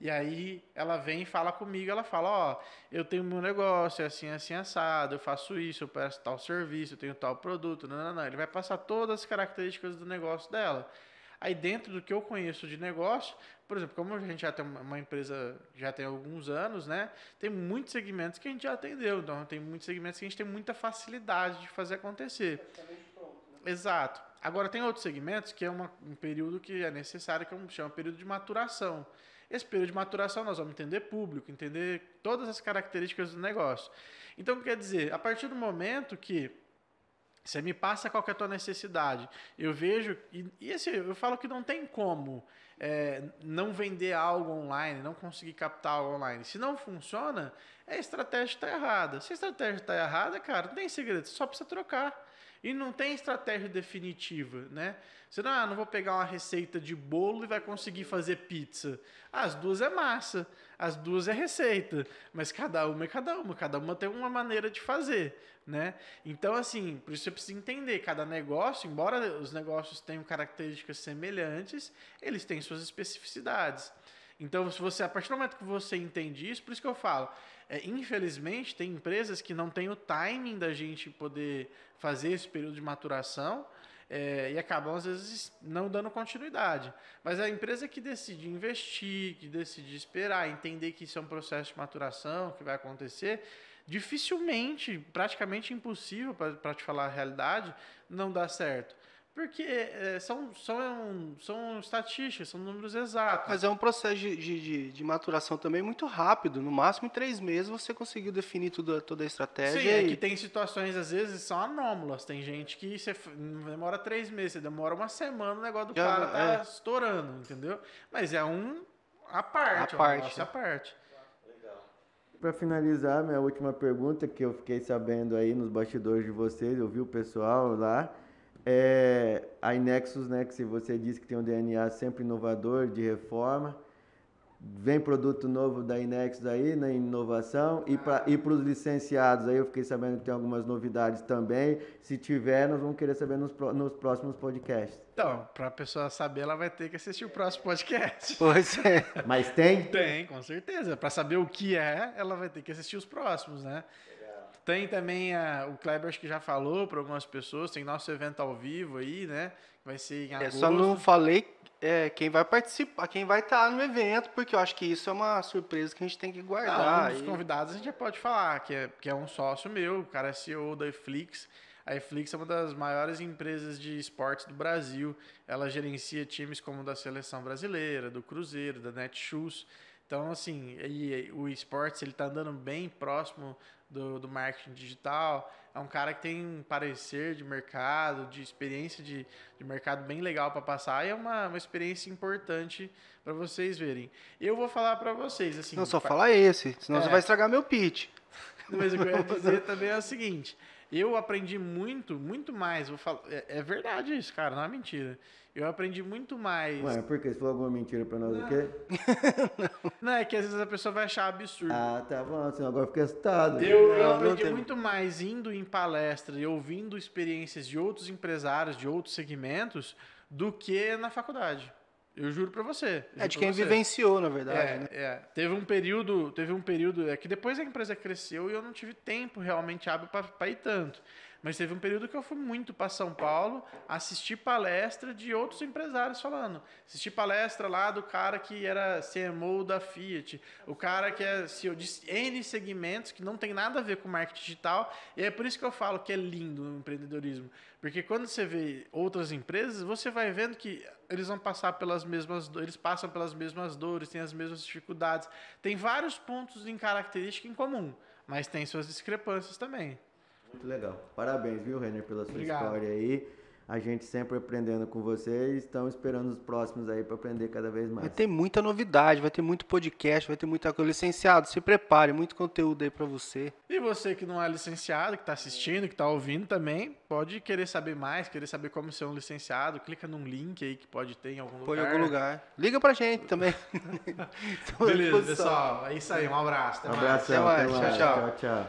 E aí ela vem e fala comigo, ela fala, ó, eu tenho meu negócio, é assim, assim, assado, eu faço isso, eu presto tal serviço, eu tenho tal produto, não, não, não. Ele vai passar todas as características do negócio dela. Aí dentro do que eu conheço de negócio, por exemplo, como a gente já tem uma empresa, já tem alguns anos, né? Tem muitos segmentos que a gente já atendeu, então tem muitos segmentos que a gente tem muita facilidade de fazer acontecer. Exato. Agora tem outros segmentos que é uma, um período que é necessário, que é um, chama período de maturação. Esse período de maturação nós vamos entender público, entender todas as características do negócio. Então, quer dizer, a partir do momento que você me passa qual que é a tua necessidade, eu vejo, e, e assim, eu falo que não tem como é, não vender algo online, não conseguir captar algo online. Se não funciona, a estratégia está errada. Se a estratégia está errada, cara, não tem segredo, só precisa trocar. E não tem estratégia definitiva, né? Você não, ah, não vou pegar uma receita de bolo e vai conseguir fazer pizza. As duas é massa, as duas é receita, mas cada uma é cada uma, cada uma tem uma maneira de fazer, né? Então, assim, por isso você precisa entender, cada negócio, embora os negócios tenham características semelhantes, eles têm suas especificidades. Então, se você, a partir do momento que você entende isso, por isso que eu falo, é, infelizmente, tem empresas que não têm o timing da gente poder fazer esse período de maturação é, e acabam, às vezes, não dando continuidade. Mas a empresa que decide investir, que decide esperar, entender que isso é um processo de maturação que vai acontecer, dificilmente, praticamente impossível, para te falar a realidade, não dá certo. Porque é, são, são, são estatísticas, são números exatos. Mas é um processo de, de, de, maturação também muito rápido. No máximo em três meses você conseguiu definir tudo, toda a estratégia. Sim, é e... que tem situações, às vezes, são anômalas. Tem gente que você demora três meses, você demora uma semana, o negócio do Já, cara tá é. estourando, entendeu? Mas é um a parte, A é um parte, negócio né? à parte. Para finalizar, minha última pergunta, que eu fiquei sabendo aí nos bastidores de vocês, eu vi o pessoal lá, é a Inexus, né, que se você disse que tem um DNA sempre inovador, de reforma, vem produto novo da Inex aí, na inovação. E para e os licenciados aí, eu fiquei sabendo que tem algumas novidades também. Se tiver, nós vamos querer saber nos, nos próximos podcasts. Então, pra pessoa saber, ela vai ter que assistir o próximo podcast. Pois é. Mas tem? Tem, com certeza. Pra saber o que é, ela vai ter que assistir os próximos, né? Tem também a, o Kleber, acho que já falou para algumas pessoas, tem nosso evento ao vivo aí, né? Vai ser em É, agosto. só não falei é, quem vai participar, quem vai estar no evento, porque eu acho que isso é uma surpresa que a gente tem que Ah, guardar. um dos e- convidados a gente já pode falar, que é, que é um sócio meu, o cara é CEO da Eflix. A Eflix é uma das maiores empresas de esportes do Brasil. Ela gerencia times como o da Seleção Brasileira, do Cruzeiro, da Netshoes. Então, assim, e, o esportes ele tá andando bem próximo do, do marketing digital. É um cara que tem um parecer de mercado, de experiência de, de mercado bem legal para passar. E é uma, uma experiência importante para vocês verem. Eu vou falar para vocês, assim... Não, só pa- fala esse, senão É. você vai estragar meu pitch. mas o que eu ia dizer também é o seguinte: eu aprendi muito, muito mais. Vou falar, é, é verdade isso, cara, não é mentira. Eu aprendi muito mais. Ué, por quê? Você falou alguma mentira pra nós o quê? Não, é que às vezes a pessoa vai achar absurdo. Ah, tá bom, senão agora eu fiquei assustado. Eu, eu Não, não aprendi muito mais indo em palestra e ouvindo experiências de outros empresários, de outros segmentos, do que na faculdade. Eu juro pra você. É juro de pra quem vivenciou, na verdade. É, né? é. Teve um período, teve um período, é que depois a empresa cresceu e eu não tive tempo realmente hábil para ir tanto. Mas teve um período que eu fui muito para São Paulo assistir palestra de outros empresários falando. Assisti palestra lá do cara que era CMO da Fiat, o cara que é CEO de N segmentos que não tem nada a ver com marketing digital. E é por isso que eu falo que é lindo o empreendedorismo. Porque quando você vê outras empresas, você vai vendo que eles vão passar pelas mesmas, eles passam pelas mesmas dores, têm as mesmas dificuldades. Tem vários pontos em característica em comum, mas tem suas discrepâncias também. Muito legal. Parabéns, viu, Renner, pela sua Obrigado. história aí. A gente sempre aprendendo com você e estamos esperando os próximos aí para aprender cada vez mais. Vai ter muita novidade, vai ter muito podcast, vai ter muita coisa. Licenciado, se prepare, muito conteúdo aí pra você. E você que não é licenciado, que está assistindo, que está ouvindo também, pode querer saber mais, querer saber como ser um licenciado, clica num link aí que pode ter em algum Foi em lugar. algum lugar. Liga pra gente também. Beleza, pessoal. É isso aí. Um abraço. Até Um mais. abração, Até até mais, mais. tchau, tchau. tchau.